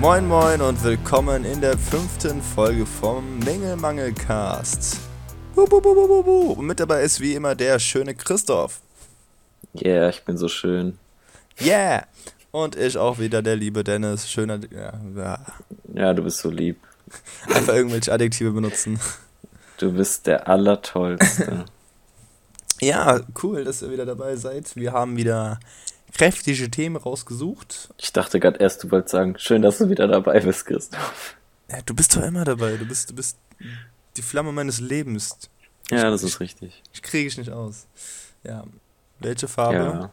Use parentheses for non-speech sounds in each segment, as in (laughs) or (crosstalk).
Moin Moin und willkommen in der fünften Folge vom Mängelmangelcast. Wup, wup, wup, wup, wup. Und mit dabei ist wie immer der schöne Christoph. Yeah, ich bin so schön. Yeah! Und ich auch wieder, der liebe Dennis. Schöner. Ja. Ja, du bist so lieb. (laughs) Einfach irgendwelche Adjektive benutzen. Du bist der Allertollste. (laughs) Ja, cool, dass ihr wieder dabei seid. Wir haben wieder kräftige Themen rausgesucht. Ich dachte gerade erst, du wolltest sagen, schön, dass du wieder dabei bist, Christoph. Ja, du bist doch immer dabei. Du bist, du bist die Flamme meines Lebens. Ja, das ist richtig. Ich kriege ich nicht aus. Ja. Welche Farbe Ja.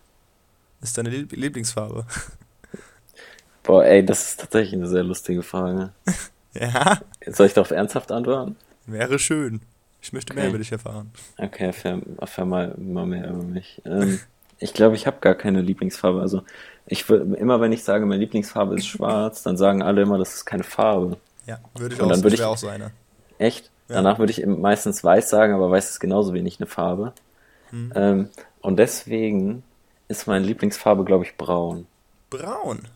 ist deine Lieb Lieblingsfarbe? (laughs) Boah, ey, das ist tatsächlich eine sehr lustige Frage. (laughs) ja, Soll ich darauf ernsthaft antworten? wäre schön. Ich möchte mehr Okay. über dich erfahren. Okay, erfahr, erfahr mal, mal mehr über mich. Ähm, (laughs) ich glaube, ich habe gar keine Lieblingsfarbe. Also, ich immer wenn ich sage, meine Lieblingsfarbe ist schwarz, dann sagen alle immer, das ist keine Farbe. Ja, würde ich Und auch, dann würde ich auch so einer. Echt? Ja. Danach würde ich meistens weiß sagen, aber weiß ist genauso wenig eine Farbe. Hm. Ähm, und deswegen ist meine Lieblingsfarbe, glaube ich, braun. Braun.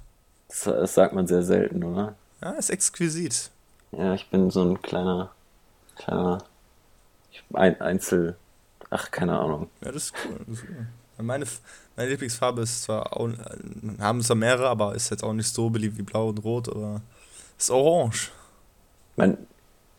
Das, das sagt man sehr selten, oder? Ja, ist exquisit. Ja, ich bin so ein kleiner, kleiner ein, Einzel. Ach, keine Ahnung. Ja, das ist cool. Das ist cool. Meine, meine Lieblingsfarbe ist zwar auch, äh, haben zwar mehrere, aber ist jetzt auch nicht so beliebt wie blau und rot, aber ist orange. Mein,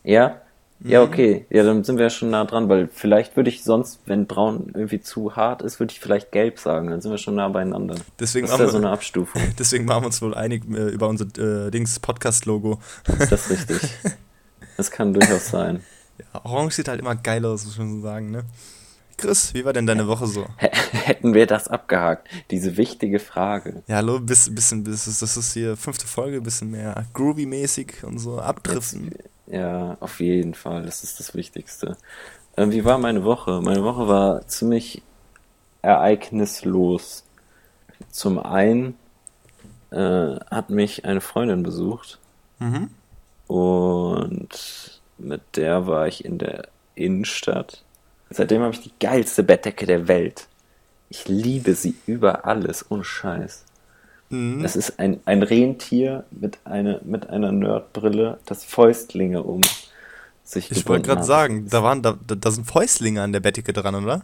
ja? Ja, Mhm. okay. Ja, dann sind wir ja schon nah dran, weil vielleicht würde ich sonst, wenn braun irgendwie zu hart ist, würde ich vielleicht gelb sagen. Dann sind wir schon nah beieinander. Deswegen Das ist ja so wir, eine Abstufung. (laughs) deswegen waren wir uns wohl einig äh, über unser äh, Dings Podcast-Logo. Das ist richtig. (laughs) Das kann durchaus sein. Ja, orange sieht halt immer geil aus, muss man so sagen, ne? Chris, wie war denn deine Woche so? Hätten wir das abgehakt, diese wichtige Frage. Ja, hallo, bis, bisschen, bis, das ist hier fünfte Folge, bisschen mehr groovy-mäßig und so abdriften. Ja, auf jeden Fall, das ist das Wichtigste. Ähm, wie war meine Woche? Meine Woche war ziemlich ereignislos. Zum einen äh, hat mich eine Freundin besucht Mhm. und mit der war ich in der Innenstadt. Seitdem habe ich die geilste Bettdecke der Welt. Ich liebe sie über alles, ohne Scheiß. Mhm. Es ist ein, ein Rentier mit, eine, mit einer Nerdbrille, das Fäustlinge um sich Ich wollte gerade sagen, da waren da, da, sind Fäustlinge an der Bettdecke dran, oder?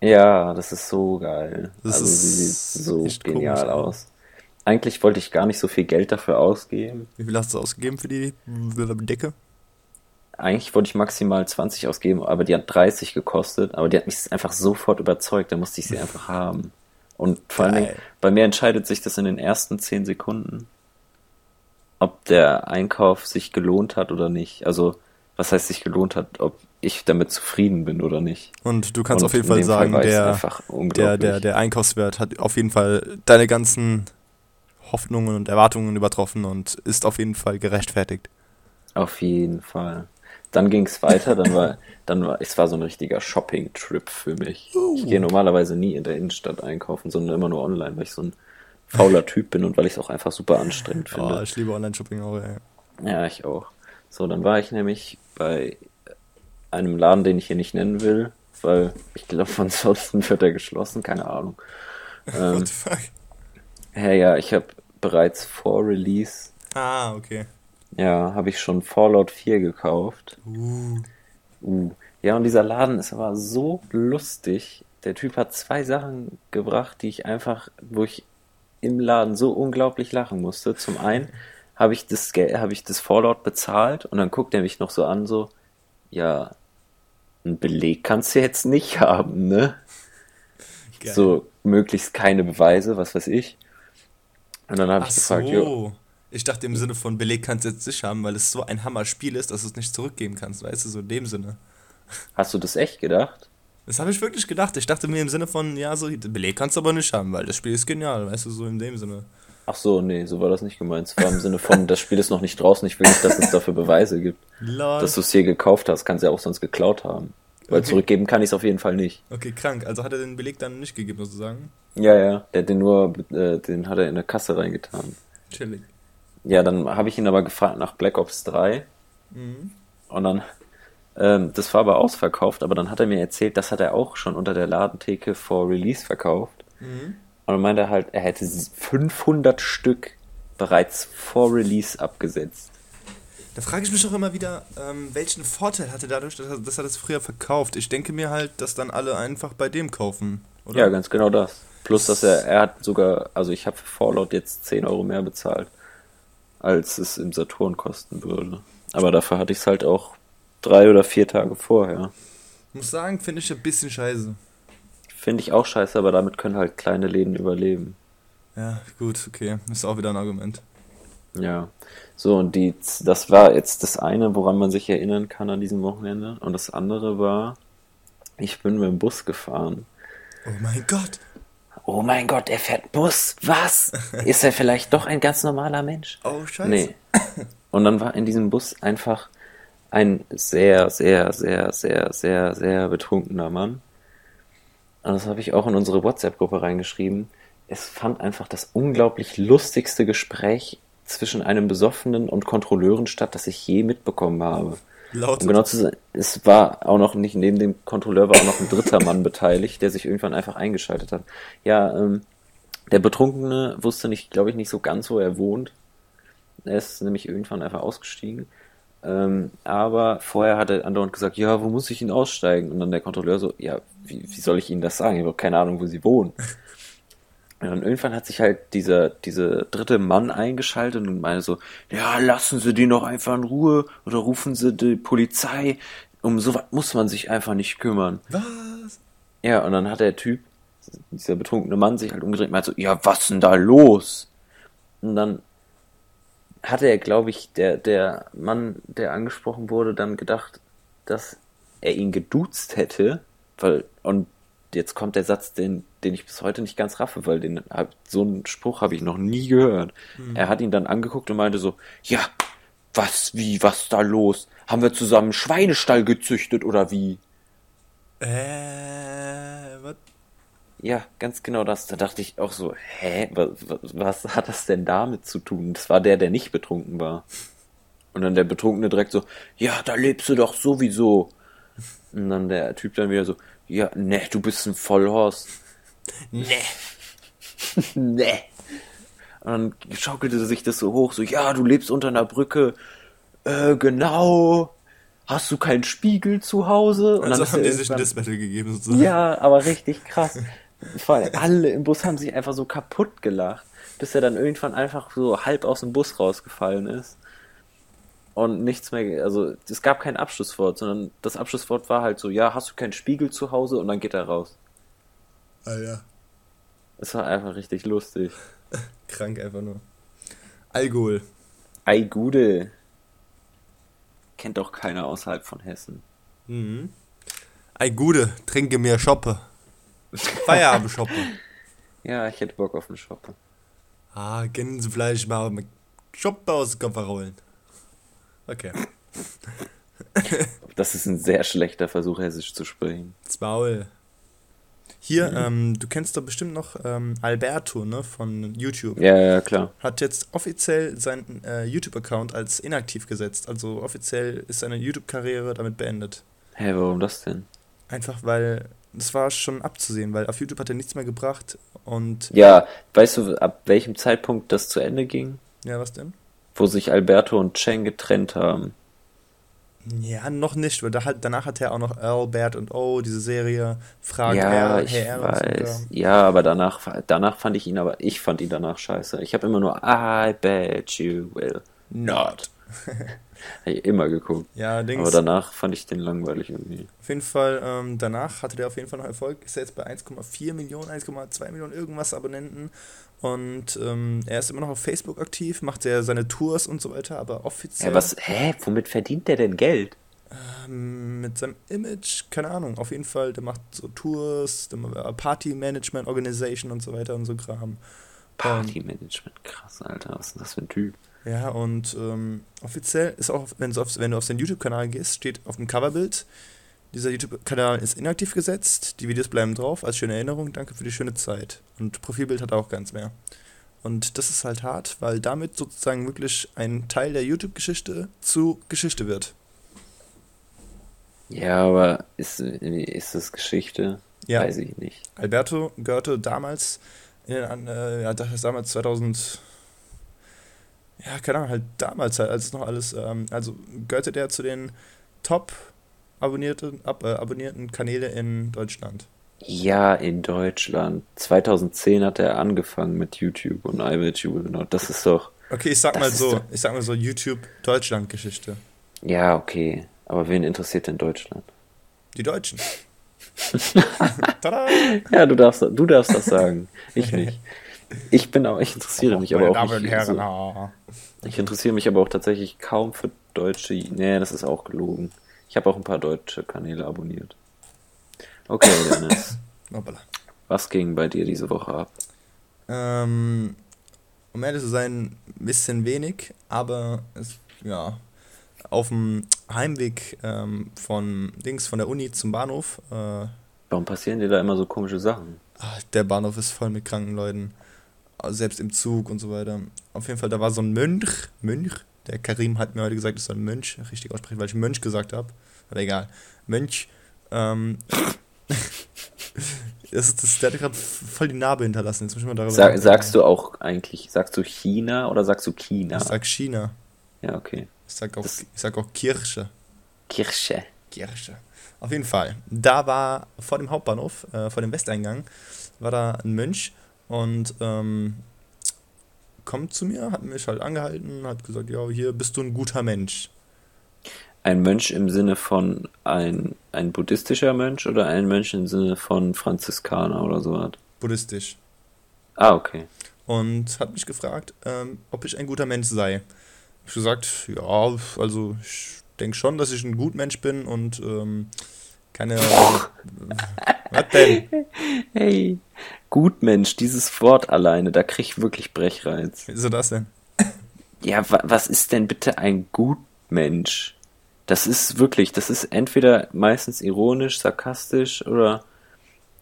Ja, das ist so geil. Das also sieht so genial komisch, aus. Eigentlich wollte ich gar nicht so viel Geld dafür ausgeben. Wie viel hast du ausgegeben für die Decke? Eigentlich wollte ich maximal 20 ausgeben, aber die hat 30 gekostet. Aber die hat mich einfach sofort überzeugt, da musste ich sie einfach haben. Und vor allen Geil. Dingen, bei mir entscheidet sich das in den ersten 10 Sekunden, ob der Einkauf sich gelohnt hat oder nicht. Also, was heißt sich gelohnt hat, ob ich damit zufrieden bin oder nicht. Und du kannst Und auf jeden Fall Fall sagen, es der, der, der, der Einkaufswert hat auf jeden Fall deine ganzen Hoffnungen und Erwartungen übertroffen und ist auf jeden Fall gerechtfertigt. Auf jeden Fall. Dann ging es weiter, dann war, (laughs) dann war, es war so ein richtiger Shopping-Trip für mich. Ich gehe normalerweise nie in der Innenstadt einkaufen, sondern immer nur online, weil ich so ein fauler Typ bin und weil ich es auch einfach super anstrengend Oh, finde. ich liebe Online-Shopping auch, ey. Ja, ich auch. So, dann war ich nämlich bei einem Laden, den ich hier nicht nennen will, weil ich glaube, ansonsten (laughs) wird er geschlossen, keine Ahnung. Ähm, What the fuck? ja, ja, ich habe bereits vor Release, Ah, okay. Ja, habe ich schon Fallout 4 gekauft. Uh, Uh. Ja, und dieser Laden ist aber so lustig. Der Typ hat zwei Sachen gebracht, die ich einfach, wo ich im Laden so unglaublich lachen musste. Zum einen habe ich das Geld, habe ich das Fallout bezahlt und dann guckt er mich noch so an, so, ja, einen Beleg kannst du jetzt nicht (laughs) haben, ne? geil. So, möglichst keine Beweise, was weiß ich. Und dann habe ich gefragt, jo, so. Ich dachte im Sinne von Beleg kannst du jetzt nicht haben, weil es so ein Hammer-Spiel ist, dass du es nicht zurückgeben kannst, weißt du, so in dem Sinne. hast du das echt gedacht? Das habe ich wirklich gedacht. Ich dachte mir im Sinne von, ja, so, Beleg kannst du aber nicht haben, weil das Spiel ist genial, weißt du, so in dem Sinne. Ach so, nee, so war das nicht gemeint. Es war im Sinne von, das Spiel ist noch nicht draußen, ich will nicht, dass es dafür Beweise gibt. Lol. Dass du es hier gekauft hast, kannst du ja auch sonst geklaut haben. Weil Okay. zurückgeben kann ich es auf jeden Fall nicht. Okay, krank. Also hat er den Beleg dann nicht gegeben, sozusagen? Ja, ja. Der hat den nur, äh, den hat er in der Kasse reingetan. Chillig. Ja, dann habe ich ihn aber gefragt nach Black Ops 3 Mhm. und dann, ähm, das war aber ausverkauft, aber dann hat er mir erzählt, das hat er auch schon unter der Ladentheke vor Release verkauft. Mhm. Und dann meinte er halt, er hätte 500 Stück bereits vor Release abgesetzt. Da frage ich mich auch immer wieder, ähm, welchen Vorteil hatte dadurch, dass er, dass er das früher verkauft. Ich denke mir halt, dass dann alle einfach bei dem kaufen, oder? Ja, ganz genau das. Plus, dass er, er hat sogar, also ich habe für Fallout jetzt 10 Euro mehr bezahlt, als es im Saturn kosten würde. Aber dafür hatte ich es halt auch drei oder vier Tage vorher. Muss sagen, finde ich ein bisschen scheiße. Finde ich auch scheiße, aber damit können halt kleine Läden überleben. Ja, gut, okay. Ist auch wieder ein Argument. Ja. So, und die, das war jetzt das eine, woran man sich erinnern kann an diesem Wochenende. Und das andere war, ich bin mit dem Bus gefahren. Oh mein Gott. Oh mein Gott, er fährt Bus. Was? (laughs) Ist er vielleicht doch ein ganz normaler Mensch? Oh, scheiße. Nee. Und dann war in diesem Bus einfach ein sehr, sehr, sehr, sehr, sehr, sehr betrunkener Mann. Und das habe ich auch in unsere WhatsApp-Gruppe reingeschrieben. Es fand einfach das unglaublich lustigste Gespräch zwischen einem Besoffenen und Kontrolleuren statt, das ich je mitbekommen habe. Laut. Um genau zu sein, es war auch noch nicht, neben dem Kontrolleur war auch noch ein dritter Mann beteiligt, der sich irgendwann einfach eingeschaltet hat. Ja, ähm, der Betrunkene wusste nicht, glaube ich, nicht so ganz, wo er wohnt. Er ist nämlich irgendwann einfach ausgestiegen. Ähm, aber vorher hat er andauernd gesagt, ja, wo muss ich ihn aussteigen? Und dann der Kontrolleur so, ja, wie, wie soll ich Ihnen das sagen? Ich habe keine Ahnung, wo Sie wohnen. Und dann irgendwann hat sich halt dieser, dieser dritte Mann eingeschaltet und meinte so, ja, lassen Sie die doch einfach in Ruhe oder rufen Sie die Polizei. Um sowas muss man sich einfach nicht kümmern. Was? Ja, und dann hat der Typ, dieser betrunkene Mann, sich halt umgedreht und meinte so, ja, was denn da los? Und dann hatte er, glaube ich, der, der Mann, der angesprochen wurde, dann gedacht, dass er ihn geduzt hätte, weil, und jetzt kommt der Satz, den, den ich bis heute nicht ganz raffe, weil den so einen Spruch habe ich noch nie gehört. Mhm. Er hat ihn dann angeguckt und meinte so, ja, was, wie, was da los? Haben wir zusammen Schweinestall gezüchtet oder wie? Äh, was? Ja, ganz genau das. Da dachte ich auch so, hä, was, was, was hat das denn damit zu tun? Das war der, der nicht betrunken war. Und dann der Betrunkene direkt so, ja, da lebst du doch sowieso. Und dann der Typ dann wieder so, ja, ne, du bist ein Vollhorst. Ne. (laughs) ne. Und dann schaukelte sich das so hoch, so, ja, du lebst unter einer Brücke. Äh, genau. Hast du keinen Spiegel zu Hause? Und also dann haben die sich ein Diss-Battle gegeben sozusagen. Ja, aber richtig krass. Vor allem alle im Bus haben sich einfach so kaputt gelacht, bis er dann irgendwann einfach so halb aus dem Bus rausgefallen ist. Und nichts mehr, also es gab kein Abschlusswort, sondern das Abschlusswort war halt so, ja, hast du keinen Spiegel zu Hause? Und dann geht er raus. Ah ja. Es war einfach richtig lustig. (laughs) Krank einfach nur. Alkohol. Ei Gude. Kennt doch keiner außerhalb von Hessen. Mhm. Ei Gude, trinke mir Schoppe. (laughs) Feierabend Schoppe. ja, ich hätte Bock auf eine Schoppe. Ah, Gänsefleisch mal mit Schoppe aus dem Kopf rollen. Okay. das ist ein sehr schlechter Versuch, Hessisch zu sprechen. Zwaul. Hier, mhm. ähm, du kennst doch bestimmt noch ähm, Alberto, ne, von YouTube. Ja, ja, klar. Hat jetzt offiziell seinen äh, YouTube-Account als inaktiv gesetzt. Also offiziell ist seine YouTube-Karriere damit beendet. Hä, hey, warum das denn? Einfach weil das war schon abzusehen, weil auf YouTube hat er nichts mehr gebracht und. Ja, weißt du, ab welchem Zeitpunkt das zu Ende ging? Ja, was denn? Wo sich Alberto und Cheng getrennt haben. Ja, noch nicht, weil da hat, danach hat er auch noch Albert und O, diese Serie, Fragen ja, R, ich R weiß. So ja, aber danach, danach fand ich ihn, aber ich fand ihn danach scheiße. Ich habe immer nur I bet you will not. (laughs) Habe ich immer geguckt. Ja, Dings. Aber danach fand ich den langweilig irgendwie. Auf jeden Fall, ähm, danach hatte der auf jeden Fall noch Erfolg. Ist er jetzt bei 1,4 Millionen, 1,2 Millionen irgendwas Abonnenten. Und ähm, er ist immer noch auf Facebook aktiv, macht er seine Tours und so weiter, aber offiziell. Ja, was, hä? Womit verdient der denn Geld? Ähm, mit seinem Image, keine Ahnung. Auf jeden Fall, der macht so Tours, Party Management Organization und so weiter und so Kram. Party Management, krass, Alter. Was ist denn das für ein Typ? Ja, und ähm, offiziell ist auch, wenn du auf, wenn du auf seinen YouTube-Kanal gehst, steht auf dem Coverbild, dieser YouTube-Kanal ist inaktiv gesetzt, die Videos bleiben drauf, als schöne Erinnerung, danke für die schöne Zeit. Und Profilbild hat auch ganz mehr. Und das ist halt hart, weil damit sozusagen wirklich ein Teil der YouTube-Geschichte zu Geschichte wird. Ja, aber ist, ist das Geschichte? Ja. Weiß ich nicht. Alberto gehörte damals, in den, äh, ja, damals 2000 Ja, keine Ahnung, halt damals halt, als es noch alles, ähm, also gehörte der zu den top abonnierten, ab, äh, abonnierten Kanäle in Deutschland. Ja, in Deutschland. 2010 hat er angefangen mit YouTube und iWitch genau. Das ist doch. Okay, ich sag mal so, ich sag mal so YouTube Deutschland Geschichte. Ja, okay. Aber wen interessiert denn Deutschland? Die Deutschen. (laughs) ja, du darfst, du darfst das sagen. Ich (laughs) nicht. Ich bin auch, ich interessiere mich aber auch nicht. Herren, so, ich interessiere mich aber auch tatsächlich kaum für deutsche. Nee, das ist auch gelogen. Ich habe auch ein paar deutsche Kanäle abonniert. Okay, (coughs) Dennis. Was ging bei dir diese Woche ab? Ähm, um ehrlich zu sein, ein bisschen wenig, aber es, ja, auf dem Heimweg ähm, von Dings von der Uni zum Bahnhof. Äh, Warum passieren dir da immer so komische Sachen? Ach, der Bahnhof ist voll mit kranken Leuten. Selbst im Zug und so weiter. Auf jeden Fall, da war so ein Mönch, Mönch, der Karim hat mir heute gesagt, ich soll Mönch richtig aussprechen, weil ich Mönch gesagt habe. Aber egal. Mönch, ähm, (laughs) das ist, das, der hat gerade voll die Narbe hinterlassen. Jetzt muss ich mal darüber Sag, sagst du auch eigentlich, sagst du China oder sagst du China? Ich sag China. Ja, okay. Ich sag auch, ich sag auch Kirche. Kirche. Kirche. Auf jeden Fall. Da war vor dem Hauptbahnhof, äh, vor dem Westeingang, war da ein Mönch und ähm, kommt zu mir, hat mich halt angehalten, hat gesagt, ja, hier bist du ein guter Mensch. Ein Mönch im Sinne von ein, ein buddhistischer Mönch oder ein Mönch im Sinne von Franziskaner oder so was? Buddhistisch. Ah, okay. Und hat mich gefragt, ähm, ob ich ein guter Mensch sei. Ich gesagt, ja, also ich denke schon, dass ich ein gut Mensch bin und ähm, keine. was denn? Hey, Gutmensch, dieses Wort alleine, da krieg ich wirklich Brechreiz. Wieso das denn? Ja, wa was ist denn bitte ein Gutmensch? Das ist wirklich, das ist entweder meistens ironisch, sarkastisch oder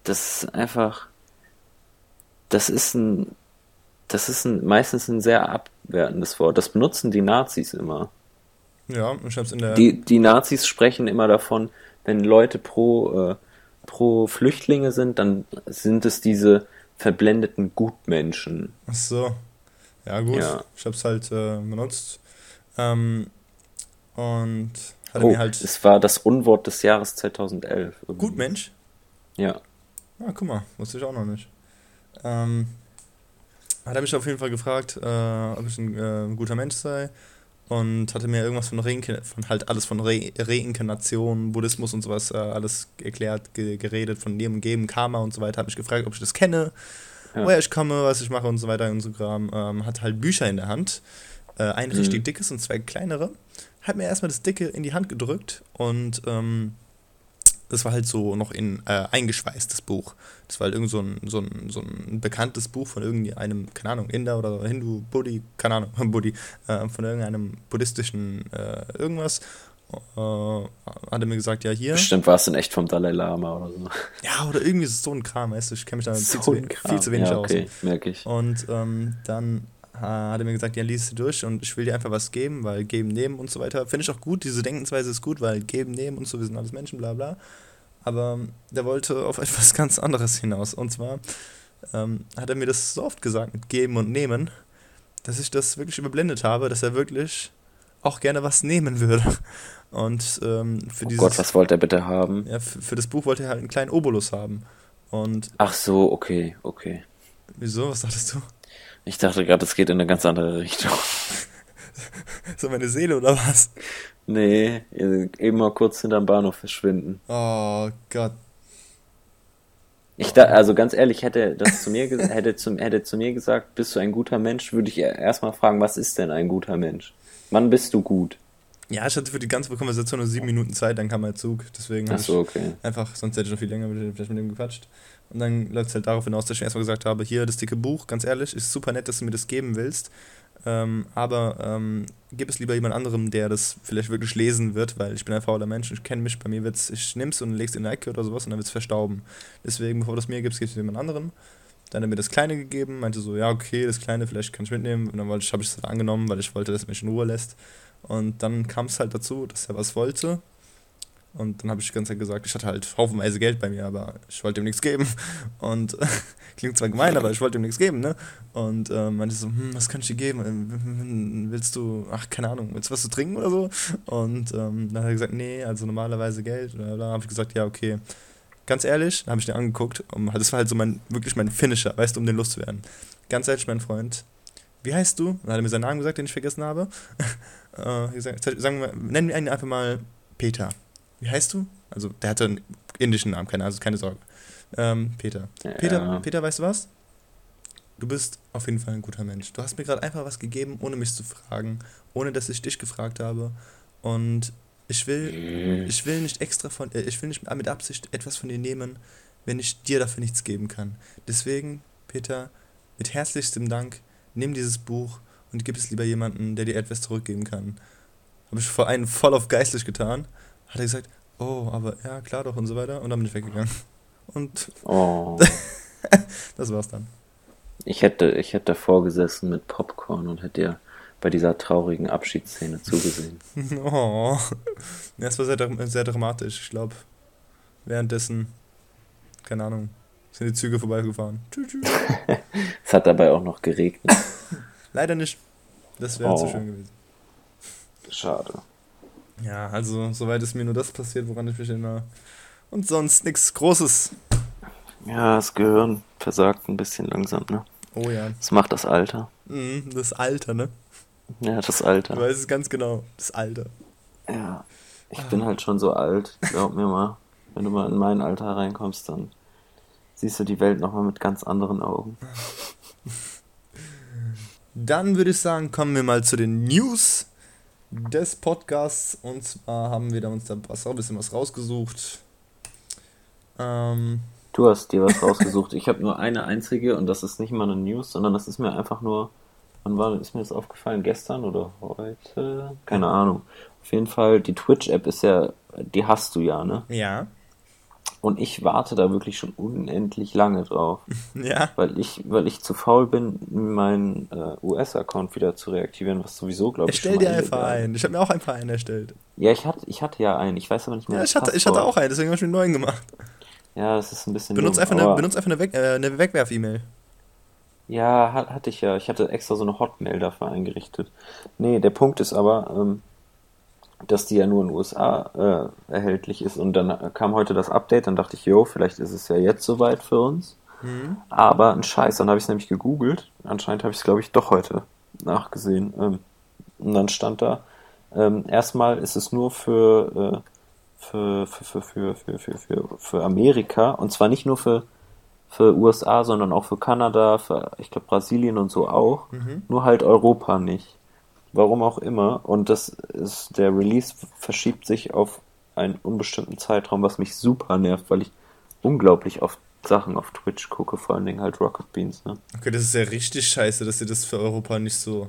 das ist einfach. Das ist ein. Das ist ein, meistens ein sehr abwertendes Wort. Das benutzen die Nazis immer. Ja, ich hab's in der. Die, die Nazis sprechen immer davon, wenn Leute pro, äh, pro Flüchtlinge sind, dann sind es diese verblendeten Gutmenschen. Ach so. Ja, gut. Ja. Ich hab's halt äh, benutzt. Ähm, und hat oh, mir halt. Es war das Unwort des Jahres 2011. Irgendwie. Gutmensch? Ja. Ah, guck mal, wusste ich auch noch nicht. Ähm, hat er mich auf jeden Fall gefragt, äh, ob ich ein äh, guter Mensch sei und hatte mir irgendwas von, Reinke von halt alles von Re Reinkarnation, Buddhismus und sowas äh, alles erklärt, ge geredet, von dem Geben, Karma und so weiter. Hat mich gefragt, ob ich das kenne, ja. woher ich komme, was ich mache und so weiter und so Kram. Ähm, hat halt Bücher in der Hand, äh, ein mhm. richtig dickes und zwei kleinere. Hat mir erstmal das dicke in die Hand gedrückt und ähm, das war halt so noch in äh, eingeschweißtes Buch. Das war halt irgend so ein, so, ein, so ein bekanntes Buch von irgendeinem, keine Ahnung, Inder oder Hindu, Buddhi, keine Ahnung, (laughs) Buddhi, äh, von irgendeinem buddhistischen äh, irgendwas. Äh, hat er mir gesagt, ja, hier. Bestimmt war es dann echt vom Dalai Lama oder so. Ja, oder irgendwie so ein Kram, weißt du, ich kenne mich da so viel, zu, viel, zu, wenig ja, okay, aus. merke ich. Und ähm, dann hat er mir gesagt, ja, lies sie durch und ich will dir einfach was geben, weil geben, nehmen und so weiter. Finde ich auch gut, diese Denkensweise ist gut, weil geben, nehmen und so, wir sind alles Menschen, bla bla. Aber der wollte auf (laughs) etwas ganz anderes hinaus. Und zwar ähm, hat er mir das so oft gesagt mit geben und nehmen, dass ich das wirklich überblendet habe, dass er wirklich auch gerne was nehmen würde. (laughs) Und ähm, für oh dieses, Gott, was wollte er bitte haben? Ja, für, für das Buch wollte er halt einen kleinen Obolus haben. Und Ach so, okay, okay. Wieso? Was dachtest du? Ich dachte gerade, es geht in eine ganz andere Richtung. (laughs) so meine Seele oder was? Nee, eben mal kurz hinterm Bahnhof verschwinden. Oh Gott. Ich da, also ganz ehrlich, hätte das zu mir hätte zu, hätte zu mir gesagt, bist du ein guter Mensch, würde ich erstmal fragen, was ist denn ein guter Mensch? Wann bist du gut? Ja, ich hatte für die ganze Konversation nur sieben Minuten Zeit, dann kam mein Zug. Deswegen Ach so, okay. einfach, sonst hätte ich noch viel länger vielleicht mit dem gequatscht. Und dann läuft es halt darauf hinaus, dass ich erstmal gesagt habe, hier das dicke Buch, ganz ehrlich, ist super nett, dass du mir das geben willst. Ähm, aber ähm, gib es lieber jemand anderem, der das vielleicht wirklich lesen wird, weil ich bin ein fauler Mensch und ich kenne mich. Bei mir wird's, ich nimm's und leg's in eine Ecke oder sowas und dann wird es verstauben. Deswegen, bevor du es mir gibst, gibst du jemand anderem. Dann hat er mir das Kleine gegeben, meinte so, ja, okay, das Kleine, vielleicht kann ich mitnehmen. Und dann habe ich es angenommen, weil ich wollte, dass er mich in Ruhe lässt. Und dann kam es halt dazu, dass er was wollte. Und dann habe ich die ganze Zeit gesagt, ich hatte halt haufenweise Geld bei mir, aber ich wollte ihm nichts geben. Und (laughs) klingt zwar gemein, aber ich wollte ihm nichts geben, ne? Und äh, meinte so, hm, was kann ich dir geben? Ähm, willst du, ach, keine Ahnung, willst du was zu trinken oder so? Und ähm, dann hat er gesagt, nee, also normalerweise Geld. Und dann habe ich gesagt, ja, okay. Ganz ehrlich, dann habe ich den angeguckt. Und das war halt so mein, wirklich mein Finisher, weißt du, um den loszuwerden. Ganz ehrlich, mein Freund, wie heißt du? Dann hat er mir seinen Namen gesagt, den ich vergessen habe. (laughs) äh, gesagt, sagen wir, nennen wir ihn einfach mal Peter. Wie heißt du? Also, der hatte einen indischen Namen, keine, also keine Sorge. Ähm, Peter. Ja. Peter, Peter, weißt du was? Du bist auf jeden Fall ein guter Mensch. Du hast mir gerade einfach was gegeben, ohne mich zu fragen, ohne dass ich dich gefragt habe. Und ich will, mhm. ich will nicht extra von, äh, ich will nicht mit Absicht etwas von dir nehmen, wenn ich dir dafür nichts geben kann. Deswegen, Peter, mit herzlichstem Dank, nimm dieses Buch und gib es lieber jemandem, der dir etwas zurückgeben kann. Habe ich vor einen voll auf geistlich getan. Hat er gesagt, oh, aber ja, klar doch und so weiter. Und dann bin ich weggegangen. Und oh. (laughs) das war's dann. Ich hätte, ich hätte davor gesessen mit Popcorn und hätte dir bei dieser traurigen Abschiedsszene zugesehen. (laughs) oh. Ja, es war sehr, sehr dramatisch. Ich glaube, währenddessen, keine Ahnung, sind die Züge vorbeigefahren. (laughs) es hat dabei auch noch geregnet. Leider nicht. Das wäre oh. zu schön gewesen. Schade. Ja, also soweit ist mir nur das passiert, woran ich mich erinnere. Und sonst nichts Großes. Ja, das Gehirn versagt ein bisschen langsam, ne? Oh ja. Das macht das Alter. Mhm, das Alter, ne? Ja, das Alter. Du weißt es ganz genau, das Alter. Ja, ich ah. bin halt schon so alt, glaub mir mal. Wenn du mal in mein Alter reinkommst, dann siehst du die Welt nochmal mit ganz anderen Augen. (laughs) Dann würde ich sagen, kommen wir mal zu den News des Podcasts. Und zwar haben wir da uns da was, ein bisschen was rausgesucht. Ähm, du hast dir was rausgesucht. Ich habe nur eine einzige und das ist nicht mal eine News, sondern das ist mir einfach nur. Wann war, ist mir das aufgefallen? Gestern oder heute? Keine Ahnung. Auf jeden Fall, die Twitch-App ist ja, die hast du ja, ne? Ja. Und ich warte da wirklich schon unendlich lange drauf. (laughs) Ja. Weil ich, weil ich zu faul bin, meinen äh, US-Account wieder zu reaktivieren, was sowieso, glaube ich, Erstell dir einfach einen. Ich habe mir auch einfach einen erstellt. Ja, ich hatte, ich hatte ja einen. Ich weiß aber nicht mehr. Ja, ich hatte, ich hatte auch einen, deswegen habe ich mir einen neuen gemacht. Ja, das ist ein bisschen. Benutzt einfach eine, benutzt einfach eine, Weg, äh, eine Wegwerf-E-Mail. Ja, hat, hatte ich ja. Ich hatte extra so eine Hotmail dafür eingerichtet. Nee, der Punkt ist aber, ähm, dass die ja nur in den USA äh, erhältlich ist. Und dann kam heute das Update, dann dachte ich, jo, vielleicht ist es ja jetzt soweit für uns. Mhm. Aber ein Scheiß, dann habe ich es nämlich gegoogelt. Anscheinend habe ich es, glaube ich, doch heute nachgesehen. Ähm, und dann stand da, ähm, erstmal ist es nur für, äh, für, für, für, für, für, für, für Amerika und zwar nicht nur für, für USA, sondern auch für Kanada, für, ich glaube, Brasilien und so auch. Mhm. Nur halt Europa nicht. Warum auch immer. Und das ist, der Release verschiebt sich auf einen unbestimmten Zeitraum, was mich super nervt, weil ich unglaublich oft Sachen auf Twitch gucke, vor allen Dingen halt Rocket Beans, ne? Okay, das ist ja richtig scheiße, dass ihr das für Europa nicht so.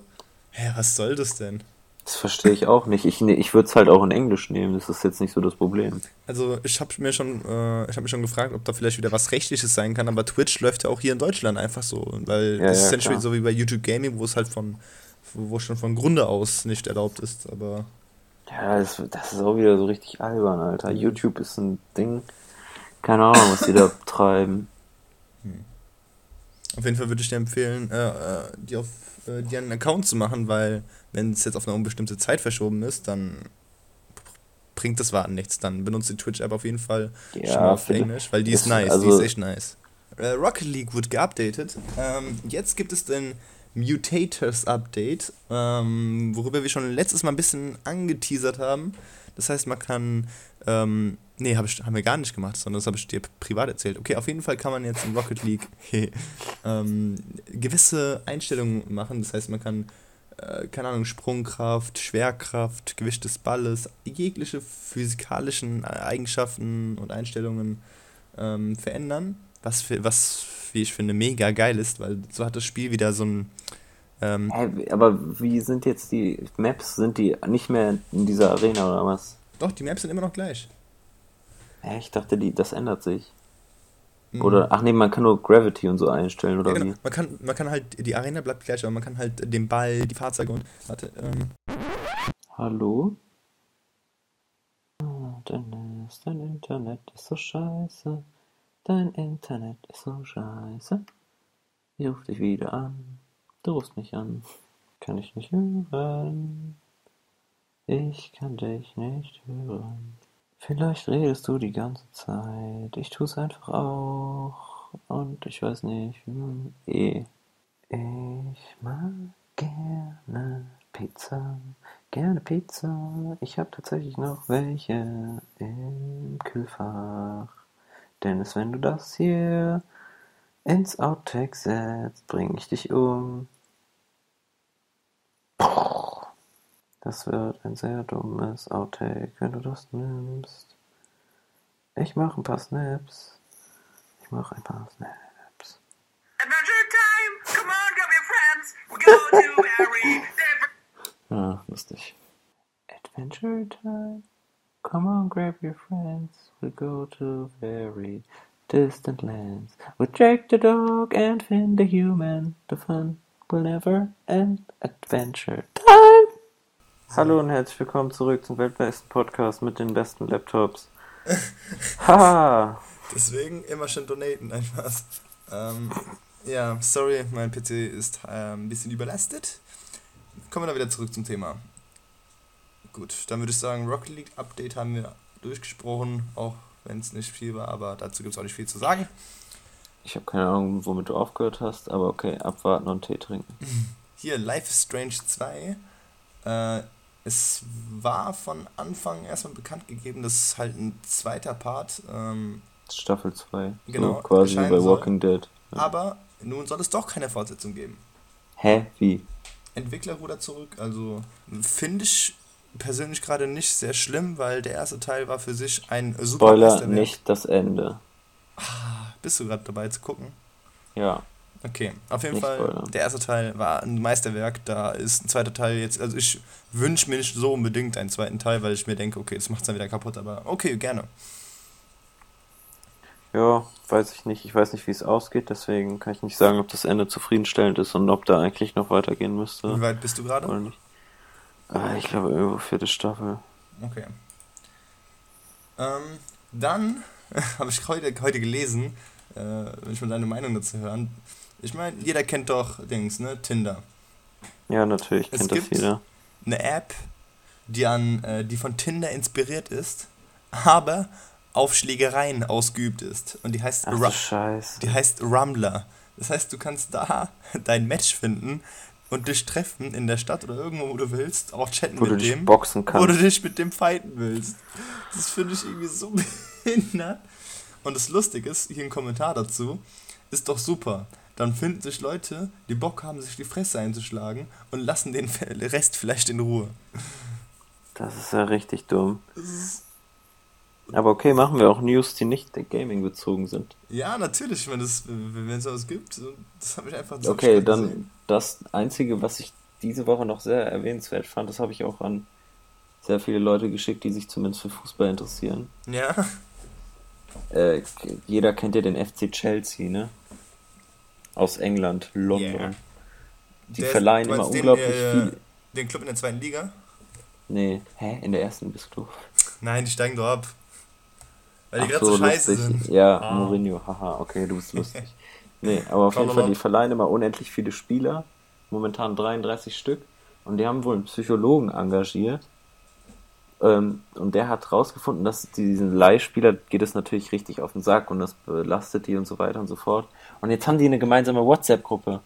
Hä, was soll das denn? Das verstehe ich auch nicht. Ich, ne, ich würde es halt auch in Englisch nehmen, das ist jetzt nicht so das Problem. Also ich habe mir schon, äh, ich habe mich schon gefragt, ob da vielleicht wieder was Rechtliches sein kann, aber Twitch läuft ja auch hier in Deutschland einfach so, weil ja, das ja, ist ja so wie bei YouTube Gaming, wo es halt von wo schon von Grunde aus nicht erlaubt ist, aber. Ja, das, das ist auch wieder so richtig albern, Alter. YouTube ist ein Ding. Keine Ahnung, was die da (laughs) treiben. Hm. Auf jeden Fall würde ich dir empfehlen, äh, äh, dir, auf, äh, dir einen Account zu machen, weil wenn es jetzt auf eine unbestimmte Zeit verschoben ist, dann bringt das Warten nichts. Dann benutzt die Twitch-App auf jeden Fall ja, schon mal auf Englisch, weil die ist nice, also die ist echt nice. Äh, Rocket League wird geupdatet. Ähm, jetzt gibt es den Mutators Update, ähm, worüber wir schon letztes Mal ein bisschen angeteasert haben. Das heißt, man kann. Ähm, nee, hab ich, haben wir gar nicht gemacht, sondern das habe ich dir privat erzählt. Okay, auf jeden Fall kann man jetzt in Rocket League (laughs) ähm, gewisse Einstellungen machen. Das heißt, man kann, äh, keine Ahnung, Sprungkraft, Schwerkraft, Gewicht des Balles, jegliche physikalischen Eigenschaften und Einstellungen ähm, verändern. Was, für, was wie ich finde, mega geil ist, weil so hat das Spiel wieder so ein. Ähm aber wie sind jetzt die Maps? Sind die nicht mehr in dieser Arena oder was? Doch, die Maps sind immer noch gleich. Ja, ich dachte, die, das ändert sich. Mhm. Oder, ach nee, man kann nur Gravity und so einstellen, oder ja, genau. wie? Man kann, man kann halt, die Arena bleibt gleich, aber man kann halt den Ball, die Fahrzeuge und. Warte, ähm. Hallo? Dennis, dein Internet ist so scheiße. Dein Internet ist so scheiße. Ich ruf dich wieder an. Du rufst mich an. Kann ich nicht hören. Ich kann dich nicht hören. Vielleicht redest du die ganze Zeit. Ich tu's einfach auch. Und ich weiß nicht. Hm, eh. Ich mag gerne Pizza. Gerne Pizza. Ich habe tatsächlich noch welche im Kühlfach. Dennis, wenn du das hier ins Outtake setzt, bring ich dich um. Das wird ein sehr dummes Outtake, wenn du das nimmst. Ich mach ein paar Snaps. Ich mach ein paar Snaps. Adventure time! Come on, grab your friends! We go to very different. (laughs) Ah, lustig. Adventure time. Come on, grab your friends. We go to very distant lands. With Jake the dog and Finn the human. The fun will never end. Adventure time. Hallo und herzlich willkommen zurück zum weltbesten Podcast mit den besten Laptops. (laughs) Haha. Deswegen immer schön donaten, einfach. Ähm, ja, sorry, mein PC ist ähm, ein bisschen überlastet. Kommen wir dann wieder zurück zum Thema. Gut, dann würde ich sagen, Rocket League Update haben wir durchgesprochen, auch wenn es nicht viel war, aber dazu gibt es auch nicht viel zu sagen. Ich habe keine Ahnung, womit du aufgehört hast, aber okay, abwarten und Tee trinken. (laughs) Hier, Life is Strange 2. Äh, es war von Anfang erstmal bekannt gegeben, dass halt ein zweiter Part, ähm, Staffel 2. Genau, So quasi bei soll. Walking Dead. aber nun soll es doch keine Fortsetzung geben. Hä? Wie? Entwicklerruder zurück, also finde ich persönlich gerade nicht sehr schlimm, weil der erste Teil war für sich ein super Spoiler, nicht das Ende. Bist du gerade dabei zu gucken? Ja. Okay, auf jeden Nicht Fall, spoilern. der erste Teil war ein Meisterwerk, da ist ein zweiter Teil jetzt, also ich wünsche mir nicht so unbedingt einen zweiten Teil, weil ich mir denke, okay, das macht es dann wieder kaputt, aber okay, gerne. Ja, weiß ich nicht. Ich weiß nicht, wie es ausgeht, deswegen kann ich nicht sagen, ob das Ende zufriedenstellend ist und ob da eigentlich noch weitergehen müsste. Wie weit bist du gerade? Ah, ich glaube, irgendwo vierte Staffel. Okay. Ähm, dann (laughs) habe ich heute, heute gelesen, äh, wenn ich mal deine Meinung dazu hören. Ich meine, jeder kennt doch Dings, ne? Tinder. Ja, natürlich Es kennt das gibt- jeder. Eine App, die an, äh, die von Tinder inspiriert ist, aber auf Schlägereien ausgeübt ist. Und die heißt Ach Ru die heißt Rumbler. Das heißt, du kannst da (laughs) dein Match finden und dich treffen in der Stadt oder irgendwo, wo du willst, auch chatten Wo du mit dich dem. boxen wo du kannst. dich mit dem fighten willst. Das finde ich irgendwie so (laughs) behindert. Und das Lustige ist, hier ein Kommentar dazu, ist doch super. Dann finden sich Leute, die Bock haben, sich die Fresse einzuschlagen und lassen den (laughs) Rest vielleicht in Ruhe. Das ist ja richtig dumm. Aber okay, machen wir auch News, die nicht Gaming bezogen sind. Ja, natürlich, wenn es wenn es sowas gibt. Das habe ich einfach so Okay, dann. Das Einzige, was ich diese Woche noch sehr erwähnenswert fand, das habe ich auch an sehr viele Leute geschickt, die sich zumindest für Fußball interessieren. Ja, Äh, jeder kennt ja den FC Chelsea, ne? Aus England, London. Yeah. Die Der ist- verleihen du immer meinst den, unglaublich äh, viel. den Club in der zweiten Liga? Nee, hä? In der ersten bist du. Nein, die steigen doch ab. Weil die gerade so, scheiße lustig. sind. Ja, Ah. Mourinho, haha, okay, du bist (laughs) lustig. Nee, aber auf Komm jeden Fall, die verleihen immer unendlich viele Spieler. Momentan 33 Stück. Und die haben wohl einen Psychologen engagiert. Ähm, und der hat rausgefunden, dass diesen Leihspieler geht es natürlich richtig auf den Sack und das belastet die und so weiter und so fort. Und jetzt haben die eine gemeinsame WhatsApp-Gruppe.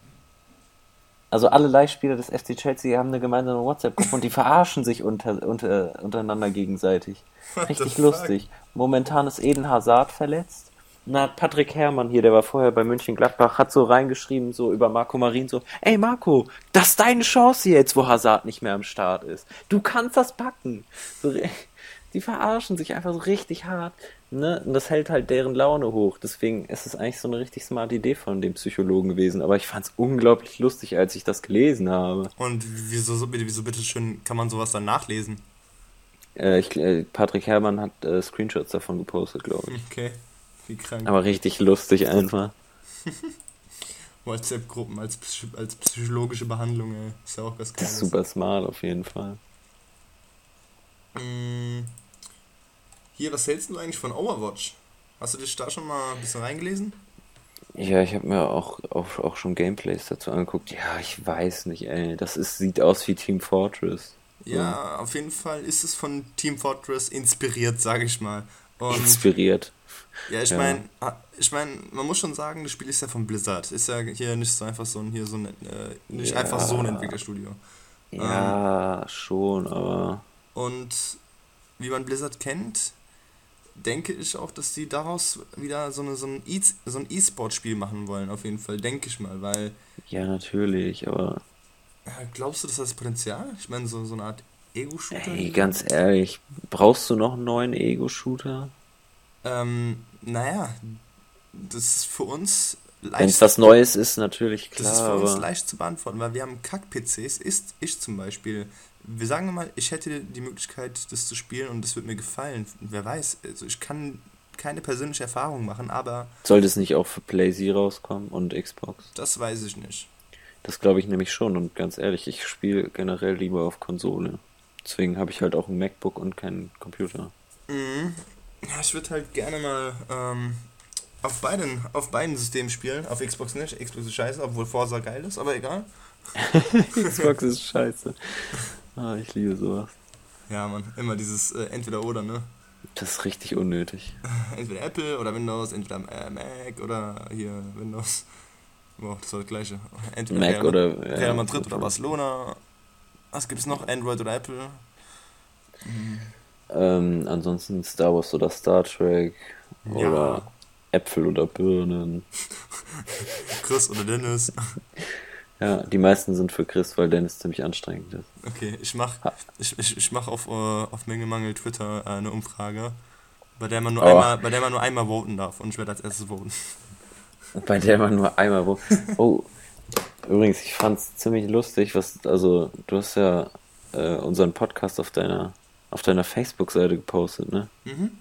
Also alle Leihspieler des FC Chelsea haben eine gemeinsame WhatsApp-Gruppe und die verarschen sich unter, unter, untereinander gegenseitig. Richtig fuck? lustig. Momentan ist Eden Hazard verletzt. Hat Patrick Herrmann hier, der war vorher bei München Gladbach, hat so reingeschrieben, so über Marco Marin, so, ey Marco, das ist deine Chance jetzt, wo Hazard nicht mehr am Start ist. Du kannst das packen. So, die verarschen sich einfach so richtig hart. Ne? Und das hält halt deren Laune hoch. Deswegen ist es eigentlich so eine richtig smarte Idee von dem Psychologen gewesen. Aber ich fand es unglaublich lustig, als ich das gelesen habe. Und wieso, wieso bitte schön kann man sowas dann nachlesen? Äh, ich, äh, Patrick Herrmann hat äh, Screenshots davon gepostet, glaube ich. Okay, wie krank. Aber richtig lustig einfach. (laughs) WhatsApp-Gruppen als, als psychologische Behandlung, ey. Ist ja auch was Das ist super smart auf jeden Fall. Mm, Hier, was hältst du eigentlich von Overwatch? Hast du dich da schon mal ein bisschen reingelesen? Ja, ich habe mir auch, auch, auch schon Gameplays dazu angeguckt. Ja, ich weiß nicht, ey. Das ist, sieht aus wie Team Fortress. Ja, auf jeden Fall ist es von Team Fortress inspiriert, sage ich mal. Und Inspiriert. ja, ich Ja. meine, ich mein, man muss schon sagen, das Spiel ist ja von Blizzard. Ist ja hier nicht so einfach so ein, hier so ein, äh, nicht Ja. einfach so ein Entwicklerstudio. Ja, schon, aber. Und wie man Blizzard kennt, denke ich auch, dass die daraus wieder so, eine, so ein E- so ein E-Sport-Spiel machen wollen, auf jeden Fall, denke ich mal, weil Ja, natürlich, aber. äh, glaubst du, das hat das Potenzial? Ich meine, so, so eine Art Ego-Shooter? Ey, ganz ehrlich, brauchst du noch einen neuen Ego-Shooter? Ähm, naja, das ist für uns Wenn leicht, es was Neues ist, natürlich das ist klar, für uns leicht zu beantworten, weil wir haben Kack-PCs, ist ich zum Beispiel. Wir sagen mal, ich hätte die Möglichkeit, das zu spielen und das wird mir gefallen. Wer weiß, also ich kann keine persönliche Erfahrung machen, aber Sollte es nicht auch für PlayZ rauskommen und Xbox? das weiß ich nicht. Das glaube ich nämlich schon und ganz ehrlich, ich spiele generell lieber auf Konsole. Deswegen habe ich halt auch ein MacBook und keinen Computer. Mhm. Ja, ich würde halt gerne mal ähm, auf, beiden, auf beiden Systemen spielen. Auf Xbox nicht. Xbox ist scheiße, obwohl Forza geil ist, aber egal. (laughs) Xbox ist scheiße. Ah, ich liebe sowas. Ja, man, immer dieses äh, Entweder-Oder, ne? Das ist richtig unnötig. (laughs) Entweder Apple oder Windows, entweder äh, Mac oder hier Windows. Boah, das war das gleiche. Entweder Mac Real, oder. ja, Real Madrid gut. oder Barcelona. Was gibt's noch? Android oder Apple? Ähm, ansonsten Star Wars oder Star Trek Ja. oder Äpfel oder Birnen. (laughs) Chris oder Dennis? (laughs) Ja, die meisten sind für Chris, weil Dennis ziemlich anstrengend ist. Okay, ich mach, ich, ich, ich mach auf, äh, auf Menge Mangel Twitter äh, eine Umfrage, bei der man nur Oh. einmal, bei der man nur einmal voten darf und ich werde als erstes voten. Bei der man nur einmal wo. Oh, übrigens, ich fand's ziemlich lustig, was, also, du hast ja äh, unseren Podcast auf deiner, auf deiner Facebook-Seite gepostet, ne? Mhm.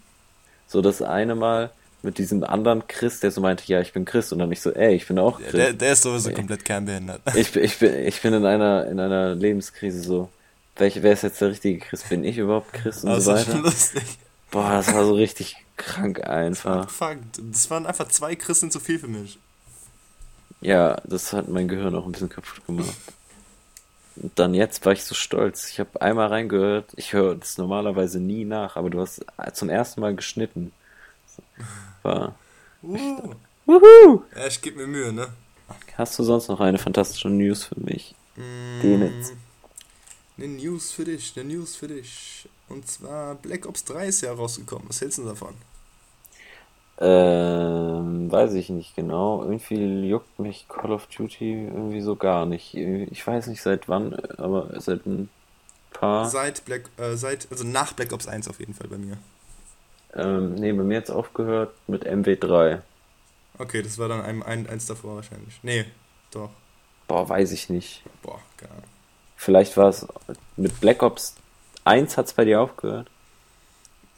So das eine Mal mit diesem anderen Chris, der so meinte, ja, ich bin Chris, und dann ich so, ey, ich bin auch Chris. der, der ist sowieso Nee. komplett kernbehindert. (laughs) Ich, bin- ich, bin, ich bin in einer, in einer Lebenskrise so. Welch, wer ist jetzt der richtige Chris? Bin ich überhaupt Chris und Das so ist schon weiter? lustig. Boah, das war so richtig krank einfach. Fuck, das waren einfach zwei Christen zu viel für mich. Ja, das hat mein Gehirn auch ein bisschen kaputt gemacht. Und dann jetzt war ich so stolz. Ich habe einmal reingehört. Ich höre das normalerweise nie nach, aber du hast zum ersten Mal geschnitten. War. Uh. Wuhu! Ja, ich gebe mir Mühe, ne? Hast du sonst noch eine fantastische News für mich? Mm, Denitz. Eine News für dich, eine News für dich. Und zwar Black Ops 3 ist ja rausgekommen. Was hältst du davon? Ähm, weiß ich nicht genau. Irgendwie juckt mich Call of Duty irgendwie so gar nicht. Ich weiß nicht seit wann, aber seit ein paar. Seit Black, äh, seit, also nach Black Ops 1 auf jeden Fall bei mir. Ähm, nee, bei mir jetzt aufgehört mit MW3. Okay, das war dann ein, ein, eins davor wahrscheinlich. Nee, doch. Boah, weiß ich nicht. Boah, keine Ahnung. Vielleicht war es mit Black Ops 1 hat's bei dir aufgehört.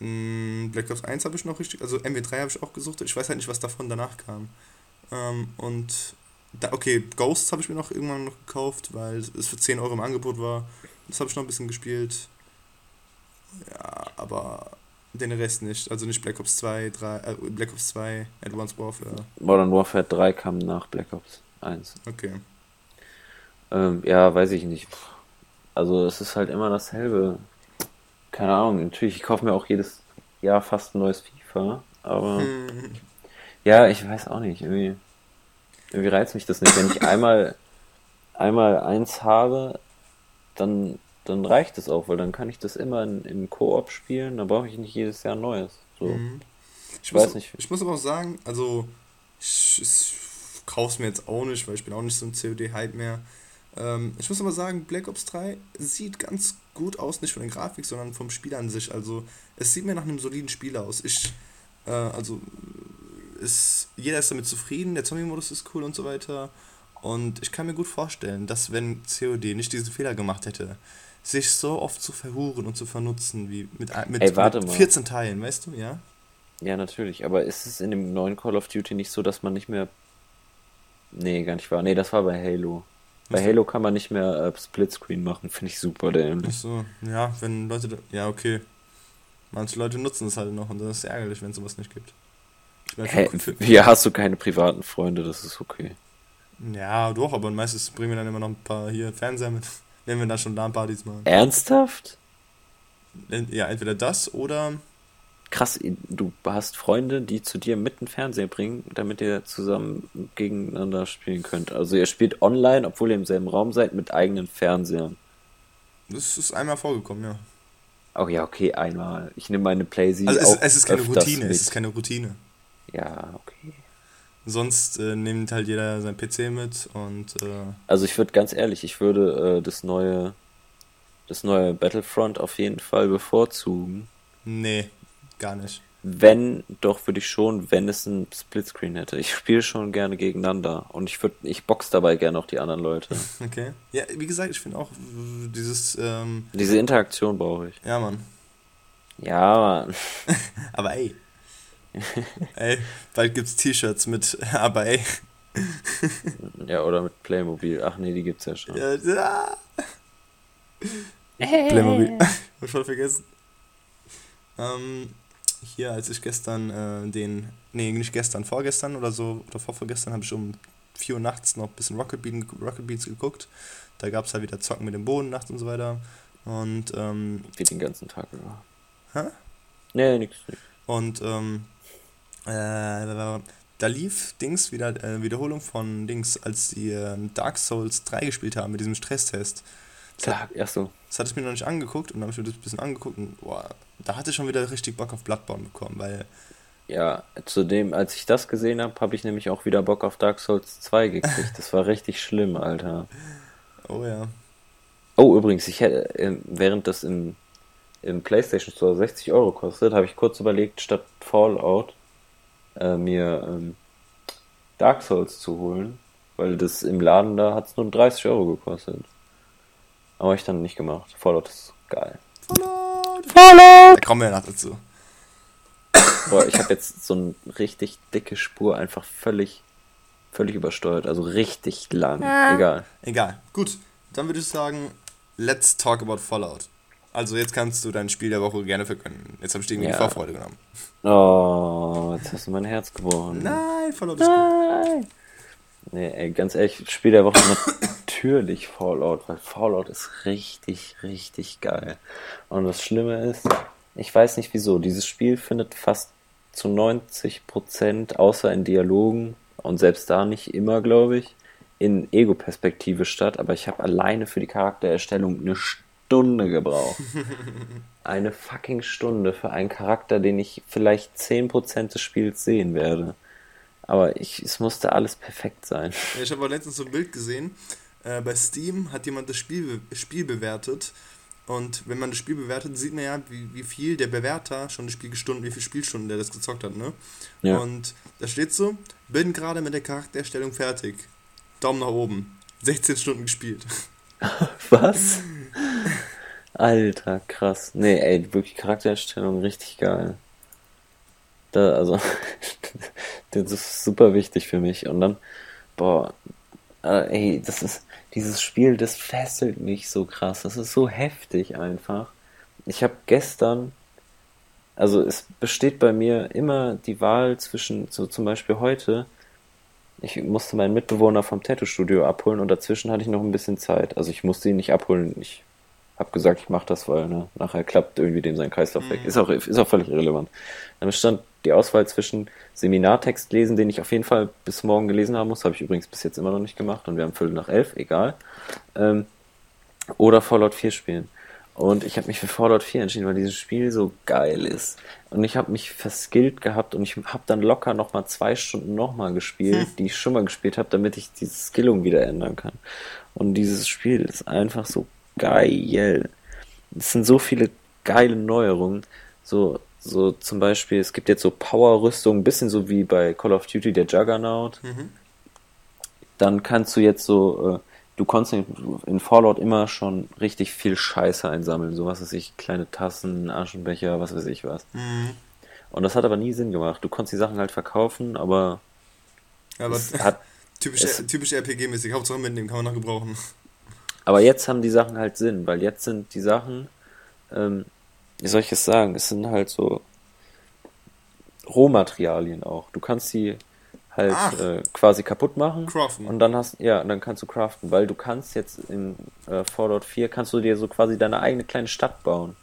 Mm, Black Ops 1 habe ich noch richtig, also MW3 habe ich auch gesucht. Ich weiß halt nicht, was davon danach kam. Ähm, und da, okay, Ghosts habe ich mir noch irgendwann noch gekauft, weil es für 10 Euro im Angebot war. Das habe ich noch ein bisschen gespielt. Ja, aber den Rest nicht. Also nicht Black Ops 2, 3, äh, Black Ops 2, Advanced Warfare. Modern Warfare 3 kam nach Black Ops 1. Okay. Ähm, ja, weiß ich nicht. Also es ist halt immer dasselbe. Keine Ahnung, natürlich, ich kaufe mir auch jedes Jahr fast ein neues FIFA, aber Hm, ja, ich weiß auch nicht, irgendwie, irgendwie reizt mich das nicht. Wenn ich einmal, einmal eins habe, dann, dann reicht es auch, weil dann kann ich das immer in, im Koop spielen, dann brauche ich nicht jedes Jahr ein neues. So. Mhm. Ich, Ich muss, weiß nicht. Ich muss aber auch sagen, also ich, ich kauf's mir jetzt auch nicht, weil ich bin auch nicht so ein COD-Hype mehr. Ähm, ich muss aber sagen, Black Ops 3 sieht ganz gut aus, nicht von der Grafik, sondern vom Spiel an sich. Also es sieht mir nach einem soliden Spiel aus. Ich, äh, also ist, jeder ist damit zufrieden, der Zombie-Modus ist cool und so weiter. Und ich kann mir gut vorstellen, dass wenn COD nicht diesen Fehler gemacht hätte, sich so oft zu verhuren und zu vernutzen wie mit, mit, Ey, mit mal. 14 Teilen, weißt du, ja? Ja, natürlich, aber ist es in dem neuen Call of Duty nicht so, dass man nicht mehr. Nee, gar nicht wahr. Nee, das war bei Halo. Bei? Halo kann man nicht mehr äh, Splitscreen machen, finde ich super dämlich. Ach so, ja, wenn Leute. Da, ja, okay. Manche Leute nutzen es halt noch und das ist ärgerlich, wenn es sowas nicht gibt. Ich für- hier (laughs) hast du keine privaten Freunde, das ist okay. Ja, doch, aber meistens bringen wir dann immer noch ein paar hier Fernseher mit, (laughs) wenn wir dann schon LAN-Partys machen. Ernsthaft? Ja, entweder das oder Krass, du hast Freunde, die zu dir mit einen Fernseher bringen, damit ihr zusammen gegeneinander spielen könnt. Also ihr spielt online, obwohl ihr im selben Raum seid, mit eigenen Fernsehern. das ist einmal vorgekommen, ja. Oh ja, okay, einmal. Ich nehme meine Playsee Also es, auch es ist keine Routine, mit. es ist keine Routine. Ja, okay. Sonst äh, nimmt halt jeder sein PC mit und äh, Also ich würde ganz ehrlich, ich würde äh, das neue das neue Battlefront auf jeden Fall bevorzugen. nee, gar nicht. Wenn, doch würde ich schon, wenn es ein Splitscreen hätte. Ich spiele schon gerne gegeneinander und ich würde, ich box dabei gerne auch die anderen Leute. (laughs) Okay. Ja, wie gesagt, ich finde auch dieses, ähm, Diese Interaktion brauche ich. ja Mann. Ja, Mann. (laughs) Aber ey. (laughs) ey, bald gibt's T-Shirts mit, aber ey. Ja, oder mit Playmobil. Ach nee, die gibt's ja schon. Ja, ja. Playmobil. Hab ich voll vergessen. Ähm, hier, als ich gestern äh, den, nee, nicht gestern, vorgestern oder so, oder vorvorgestern, habe ich um 4 Uhr nachts noch ein bisschen Rocket, Bean, Rocket Beats geguckt. Da gab es halt wieder Zocken mit dem Boden nachts und so weiter. Und, ähm, Wie den ganzen Tag über. hä? Nee, nix. nix. Und, ähm, äh, da lief Dings wieder, äh, Wiederholung von Dings, als die äh, Dark Souls 3 gespielt haben mit diesem Stresstest. Tag, ach so. Das hatte ich mir noch nicht angeguckt und dann habe ich mir das ein bisschen angeguckt und boah, da hatte ich schon wieder richtig Bock auf Bloodborne bekommen, weil Ja, zudem, als ich das gesehen habe, habe ich nämlich auch wieder Bock auf Dark Souls 2 gekriegt. Das war richtig schlimm, Alter. Oh ja. Oh, übrigens, ich hätte, ähm, während das im, im PlayStation Store 60 Euro kostet, habe ich kurz überlegt, statt Fallout äh, mir ähm, Dark Souls zu holen, weil das im Laden da hat es nur 30 Euro gekostet. Aber ich dann nicht gemacht. Fallout ist geil. Da kommen wir ja noch dazu. Boah, ich habe jetzt so eine richtig dicke Spur einfach völlig, völlig übersteuert. Also richtig lang. Egal. Egal. Gut, dann würde ich sagen, let's talk about Fallout. Also jetzt kannst du dein Spiel der Woche gerne verkünden. Jetzt habe ich dir irgendwie Ja. die Vorfreude genommen. Oh, jetzt hast du mein Herz gebrochen. Nein, Fallout ist gut. Nee, ey, ganz ehrlich, Spiel der Woche (coughs) natürlich Fallout, weil Fallout ist richtig, richtig geil. Und das Schlimme ist, ich weiß nicht wieso, dieses Spiel findet fast zu 90%, außer in Dialogen und selbst da nicht immer, glaube ich, in Ego-Perspektive statt, aber ich habe alleine für die Charaktererstellung eine Stunde gebraucht. (laughs) Eine fucking Stunde für einen Charakter, den ich vielleicht 10% des Spiels sehen werde. Aber ich, es musste alles perfekt sein. Ja, ich habe letztens so ein Bild gesehen. Äh, bei Steam hat jemand das Spiel, Spiel bewertet. Und wenn man das Spiel bewertet, sieht man ja, wie, wie viel der Bewerter schon das Spiel gestunden, wie viele Spielstunden der das gezockt hat, ne? Ja. Und da steht so, bin gerade mit der Charaktererstellung fertig. Daumen nach oben. 16 Stunden gespielt. (laughs) Was? Alter, krass. Nee, ey, wirklich Charaktererstellung richtig geil. Da, also, (laughs) das ist super wichtig für mich. Und dann, boah, äh, ey, das ist, dieses Spiel, das fesselt mich so krass. Das ist so heftig einfach. Ich habe gestern, also es besteht bei mir immer die Wahl zwischen, so zum Beispiel heute, ich musste meinen Mitbewohner vom Tattoo-Studio abholen und dazwischen hatte ich noch ein bisschen Zeit. Also ich musste ihn nicht abholen. Ich habe gesagt, ich mache das, weil ne, nachher klappt irgendwie dem sein Kreislauf weg. Ist auch, ist auch völlig irrelevant. Dann stand die Auswahl zwischen Seminartext lesen, den ich auf jeden Fall bis morgen gelesen haben muss. Habe ich übrigens bis jetzt immer noch nicht gemacht und wir haben Viertel nach elf, egal. Ähm, oder Fallout 4 spielen. Und ich habe mich für Fallout 4 entschieden, weil dieses Spiel so geil ist. Und ich habe mich verskillt gehabt und ich habe dann locker nochmal zwei Stunden nochmal gespielt, die ich schon mal gespielt habe, damit ich diese Skillung wieder ändern kann. Und dieses Spiel ist einfach so geil. Es sind so viele geile Neuerungen. So, so zum Beispiel, es gibt jetzt so Power-Rüstungen, ein bisschen so wie bei Call of Duty der Juggernaut. Dann kannst du jetzt so, äh, du konntest in, Fallout immer schon richtig viel Scheiße einsammeln. So was weiß ich, kleine Tassen, Aschenbecher, was weiß ich was. Mhm. Und das hat aber nie Sinn gemacht. Du konntest die Sachen halt verkaufen, aber aber hat (laughs) typisch, typisch RPG-mäßig. Hauptsache mitnehmen, kann man noch gebrauchen. Aber jetzt haben die Sachen halt Sinn, weil jetzt sind die Sachen, ähm, wie soll ich es sagen? Es sind halt so Rohmaterialien auch. Du kannst sie halt äh, quasi kaputt machen. Craften. Und dann hast, ja, dann kannst du craften, weil du kannst jetzt in äh, Fallout 4 kannst du dir so quasi deine eigene kleine Stadt bauen.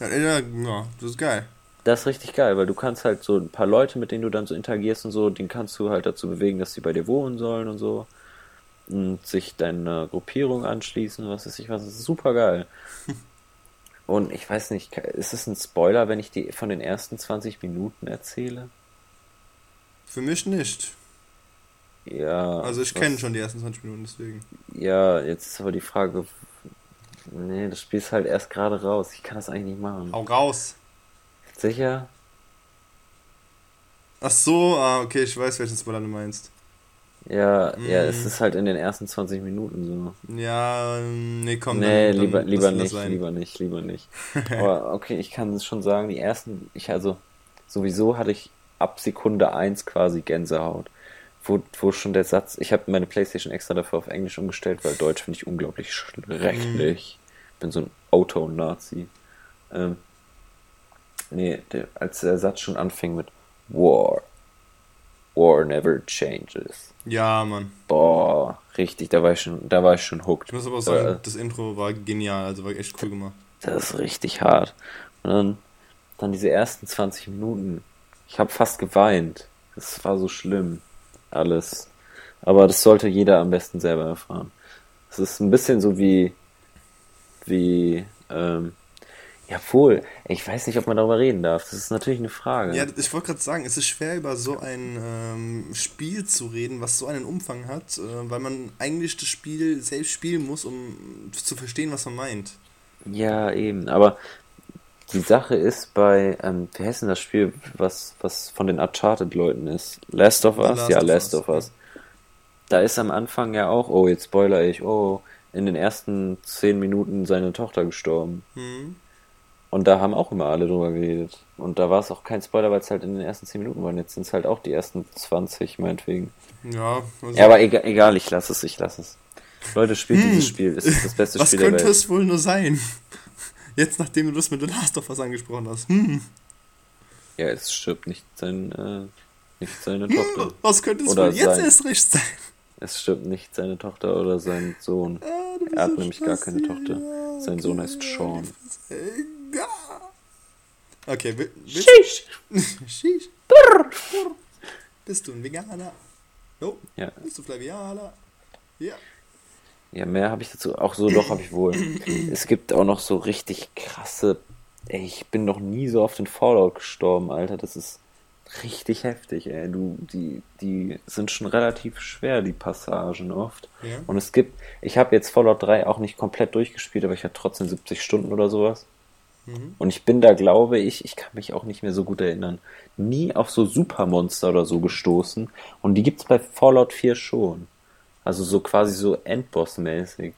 Ja, ja, ja, das ist geil. Das ist richtig geil, weil du kannst halt so ein paar Leute, mit denen du dann so interagierst und so, den kannst du halt dazu bewegen, dass sie bei dir wohnen sollen und so. Und sich deiner Gruppierung anschließen, was weiß ich was. Das ist super geil. (laughs) Und ich weiß nicht, ist es ein Spoiler, wenn ich die von den ersten 20 Minuten erzähle? Für mich nicht. Ja. Also ich kenne schon die ersten 20 Minuten, deswegen. Ja, jetzt ist aber die Frage. Nee, das Spiel ist halt erst gerade raus. Ich kann das eigentlich nicht machen. Hau raus. Sicher? Ach so, ah, okay, ich weiß, welchen Spoiler du meinst. Ja, ja, es Mm. ist halt in den ersten 20 Minuten so. Ja, nee, komm. nee, dann- dann lieber, lassen lieber wir das nicht, lieber nicht, lieber nicht. (laughs) Aber okay, ich kann es schon sagen, die ersten, ich also, sowieso hatte ich ab Sekunde 1 quasi Gänsehaut. Wo, wo schon der Satz, ich habe meine Playstation extra dafür auf Englisch umgestellt, weil Deutsch finde ich unglaublich schrecklich. Bin so ein Auto-Nazi. Ähm, nee, der, als der Satz schon anfing mit War. War never changes. Ja, Mann. Boah, richtig, da war ich schon, da war ich schon hooked. Ich muss aber auch sagen, Äh, das Intro war genial, also war echt cool gemacht. Das ist richtig hart. Und dann, dann diese ersten 20 Minuten. Ich habe fast geweint. Das war so schlimm. Alles. Aber das sollte jeder am besten selber erfahren. Es ist ein bisschen so wie, wie, ähm, ja wohl, ich weiß nicht, ob man darüber reden darf. Das ist natürlich eine Frage. Ja, ich wollte gerade sagen, es ist schwer über so ein ähm, Spiel zu reden, was so einen Umfang hat, äh, weil man eigentlich das Spiel selbst spielen muss, um zu verstehen, was man meint. Ja, eben. Aber die Sache ist bei, ähm, wie heißt denn das Spiel, was, was von den Uncharted-Leuten ist? Last of Us? Last ja, of Last of Us. Da ist am Anfang ja auch, oh, jetzt spoiler ich, oh, in den ersten zehn Minuten seine Tochter gestorben. Hm. Und da haben auch immer alle drüber geredet. Und da war es auch kein Spoiler, weil es halt in den ersten zehn Minuten waren. Jetzt sind es halt auch die ersten 20, meinetwegen. Ja, also, Ja, aber egal, egal ich lasse es, ich lasse es. Leute, spielt dieses Spiel. Es ist das beste Hm. (laughs) was Spiel der könnte Welt. es wohl nur sein? (laughs) Jetzt, nachdem du das mit The Last of Us angesprochen hast. Hm. Ja, es stirbt nicht sein, äh, nicht seine Tochter. Was könnte es Oder wohl jetzt sein. erst recht sein? Es stirbt nicht seine Tochter oder sein Sohn. Ah, Er hat nämlich gar keine. Tochter. Sein Sohn heißt Sean. Egal. Okay, will, willst Sheesh. (laughs) Sheesh. Bist du ein Veganer? No. Ja. Bist du Flavianer? Ja. Ja, mehr habe ich dazu. Auch so doch habe ich wohl. (clears throat) Es gibt auch noch so richtig krasse. Ey, ich bin noch nie so auf den Fallout gestorben, Alter. Das ist richtig heftig, ey. Du, die, die sind schon relativ schwer, die Passagen oft. Ja. Und es gibt, ich habe jetzt Fallout 3 auch nicht komplett durchgespielt, aber ich hatte trotzdem 70 Stunden oder sowas. Mhm. Und ich bin da, glaube ich, ich kann mich auch nicht mehr so gut erinnern, nie auf so Supermonster oder so gestoßen. Und die gibt's bei Fallout 4 schon. Also so quasi so Endboss-mäßig.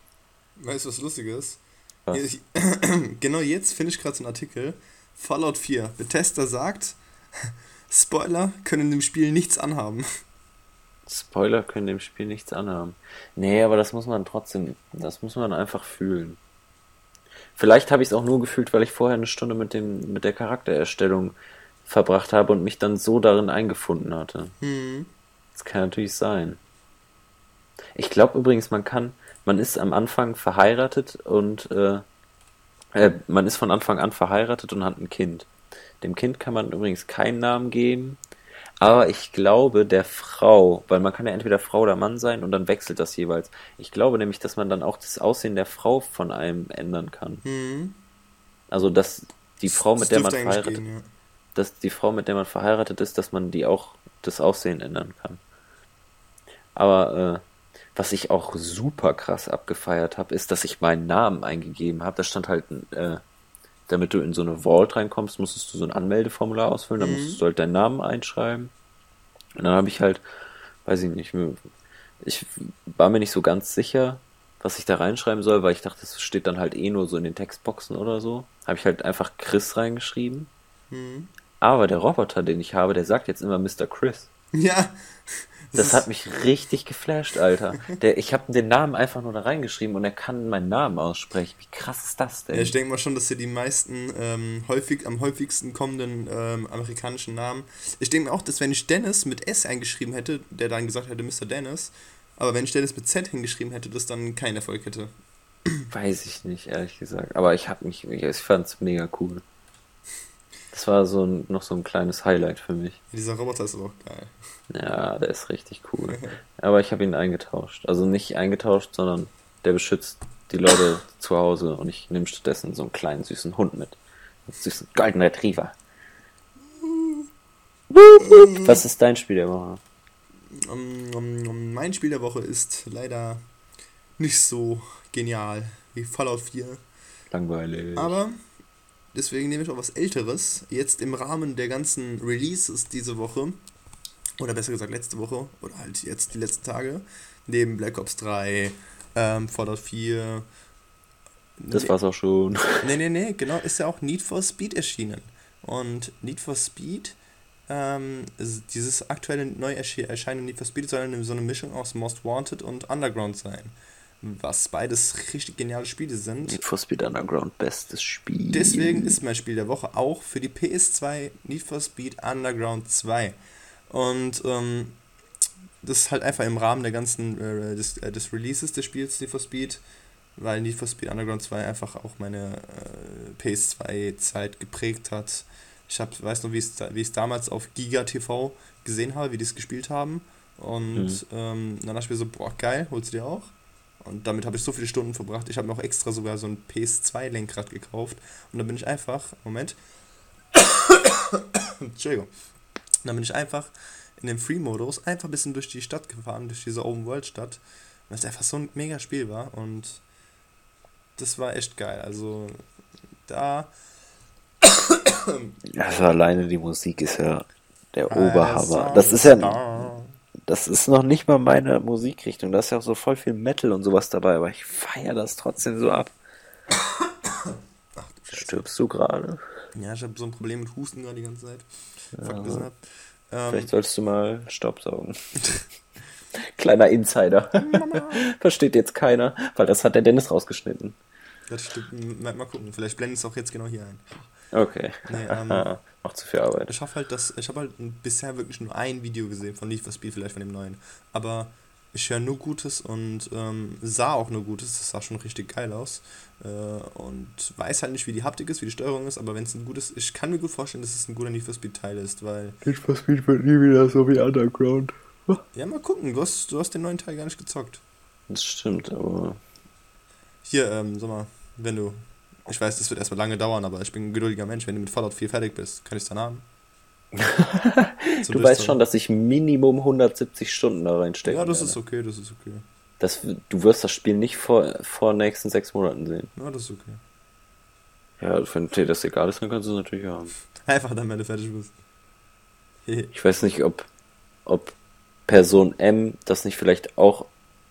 Weißt du, was lustig ist? Was? Ich, (clears throat) genau jetzt finde ich gerade so einen Artikel. Fallout 4. Bethesda sagt, (laughs) Spoiler können dem Spiel nichts anhaben. Spoiler können dem Spiel nichts anhaben. Nee, aber das muss man trotzdem, das muss man einfach fühlen. Vielleicht habe ich es auch nur gefühlt, weil ich vorher eine Stunde mit dem, mit der Charaktererstellung verbracht habe und mich dann so darin eingefunden hatte. Hm. Das kann natürlich sein. Ich glaube übrigens, man kann, man ist am Anfang verheiratet und äh, äh, man ist von Anfang an verheiratet und hat ein Kind. Dem Kind kann man übrigens keinen Namen geben, aber ich glaube der Frau, weil man kann ja entweder Frau oder Mann sein und dann wechselt das jeweils. Ich glaube nämlich, dass man dann auch das Aussehen der Frau von einem ändern kann. Hm. Also dass die Frau, mit Das der man verheiratet gehen, ja. dass die Frau, mit der man verheiratet ist, dass man die auch das Aussehen ändern kann. Aber äh, was ich auch super krass abgefeiert habe, ist, dass ich meinen Namen eingegeben habe. Da stand halt, äh, damit du in so eine Vault reinkommst, musstest du so ein Anmeldeformular ausfüllen, dann Mhm. musstest du halt deinen Namen einschreiben. Und dann habe ich halt, weiß ich nicht, ich war mir nicht so ganz sicher, was ich da reinschreiben soll, weil ich dachte, das steht dann halt eh nur so in den Textboxen oder so. Habe ich halt einfach Chris reingeschrieben. Hm. Aber der Roboter, den ich habe, der sagt jetzt immer Mr. Chris. Ja. Das hat mich richtig geflasht, Alter. Der, ich habe den Namen einfach nur da reingeschrieben und er kann meinen Namen aussprechen. Wie krass ist das denn? Ja, ich denke mal schon, dass hier die meisten ähm, häufig, am häufigsten kommenden ähm, amerikanischen Namen. Ich denke mir auch, dass wenn ich Dennis mit S eingeschrieben hätte, der dann gesagt hätte Mr. Dennis, aber wenn ich Dennis mit Z hingeschrieben hätte, das dann keinen Erfolg hätte. Weiß ich nicht, ehrlich gesagt. Aber ich habe mich, ich fand's mega cool. Das war so ein, noch so ein kleines Highlight für mich. Dieser Roboter ist aber auch geil. Ja, der ist richtig cool. (laughs) Aber ich habe ihn eingetauscht. Also nicht eingetauscht, sondern der beschützt die Leute zu Hause und ich nehme stattdessen so einen kleinen süßen Hund mit. Einen süßen Golden Retriever. Was ist dein Spiel der Woche? Um, um, mein Spiel der Woche ist leider nicht so genial wie Fallout 4. Langweilig. Aber deswegen nehme ich auch was Älteres. Jetzt im Rahmen der ganzen Releases diese Woche, oder besser gesagt letzte Woche, oder halt jetzt die letzten Tage, neben Black Ops 3, ähm, Fallout 4. das war's auch schon. (laughs) Nee, nee, nee, genau, ist ja auch Need for Speed erschienen. Und Need for Speed, ähm, dieses aktuelle neu ersche- erscheinende Need for Speed soll eine, so eine Mischung aus Most Wanted und Underground sein. Was beides richtig geniale Spiele sind. Need for Speed Underground, bestes Spiel. Deswegen ist mein Spiel der Woche auch für die PS2 Need for Speed Underground 2. Und ähm, das ist halt einfach im Rahmen der ganzen äh, des, äh, des Releases des Spiels Need for Speed, weil Need for Speed Underground 2 einfach auch meine äh, PS2-Zeit geprägt hat. Ich hab, weiß noch, wie ich es damals auf Giga TV gesehen habe, wie die es gespielt haben. Und Mhm. ähm, dann dachte ich mir so, boah, geil, holst du dir auch? Und damit habe ich so viele Stunden verbracht. Ich habe mir auch extra sogar so ein PS2-Lenkrad gekauft. Und dann bin ich einfach, Moment. (coughs) Entschuldigung. Und dann bin ich einfach in dem Free-Modus einfach ein bisschen durch die Stadt gefahren, durch diese Open-World-Stadt. Weil es einfach so ein mega Spiel war. Und das war echt geil. Also da. Also alleine die Musik ist ja der Also, Oberhammer. Das ist ja, das ist noch nicht mal meine Musikrichtung. Da ist ja auch so voll viel Metal und sowas dabei, aber ich feiere das trotzdem so ab. Stirbst du gerade? Ja, ich habe so ein Problem mit Husten gerade die ganze Zeit. Ab. Ähm, Vielleicht solltest du mal Staubsaugen. (laughs) Kleiner Insider. (laughs) Versteht jetzt keiner, weil das hat der Dennis rausgeschnitten. Das stimmt. Mal, mal gucken. Vielleicht blendet es auch jetzt genau hier ein. Okay. Nee, (laughs) ähm, Macht zu viel Arbeit. Ich hoffe halt, ich habe halt bisher wirklich nur ein Video gesehen von Need for Speed, vielleicht von dem neuen. Aber ich höre nur Gutes und ähm, sah auch nur Gutes. Das sah schon richtig geil aus. Äh, und weiß halt nicht, wie die Haptik ist, wie die Steuerung ist, aber wenn es ein gutes, ich kann mir gut vorstellen, dass es ein guter Need for Speed Teil ist, weil Need for Speed wird nie wieder so wie Underground. ja mal gucken. Du hast, du hast den neuen Teil gar nicht gezockt. Das stimmt, aber Hier, ähm, sag mal, wenn du, ich weiß, das wird erstmal lange dauern, aber ich bin ein geduldiger Mensch. Wenn du mit Fallout 4 fertig bist, kann ich es dann haben. (laughs) Zum du weißt schon, dass ich Minimum 170 Stunden da reinstecke. Ja, das ist okay, das ist okay. Das, du wirst das Spiel nicht vor, vor nächsten sechs Monaten sehen. Ja, das ist okay. Ja, wenn dir das egal ist, dann kannst du es natürlich haben. (laughs) Einfach dann, wenn du fertig bist. (laughs) Ich weiß nicht, ob, ob Person M das nicht vielleicht auch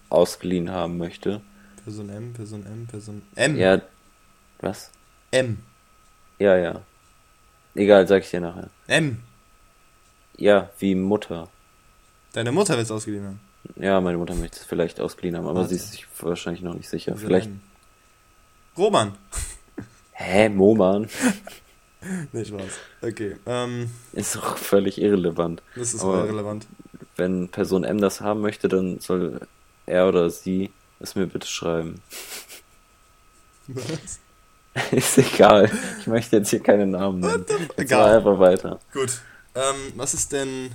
ausgeliehen haben möchte. Person M, Person M, Person M. Ja, was? M. Ja, ja. Egal, sag ich dir nachher. M. Ja, wie Mutter. Deine Mutter wird es ausgeliehen haben. Ja, meine Mutter möchte es vielleicht ausgeliehen haben, aber Warte. sie ist sich wahrscheinlich noch nicht sicher. Dieser Vielleicht. M. Roman. Hä, Moman? (laughs) Nee, Spaß. Okay. Ähm, Ist doch völlig irrelevant. das ist Aber- aber relevant. Wenn Person M das haben möchte, dann soll er oder sie es mir bitte schreiben. Was? (laughs) Ist egal. Ich möchte jetzt hier keine Namen nennen. Egal. einfach weiter. Gut. Ähm, was ist denn.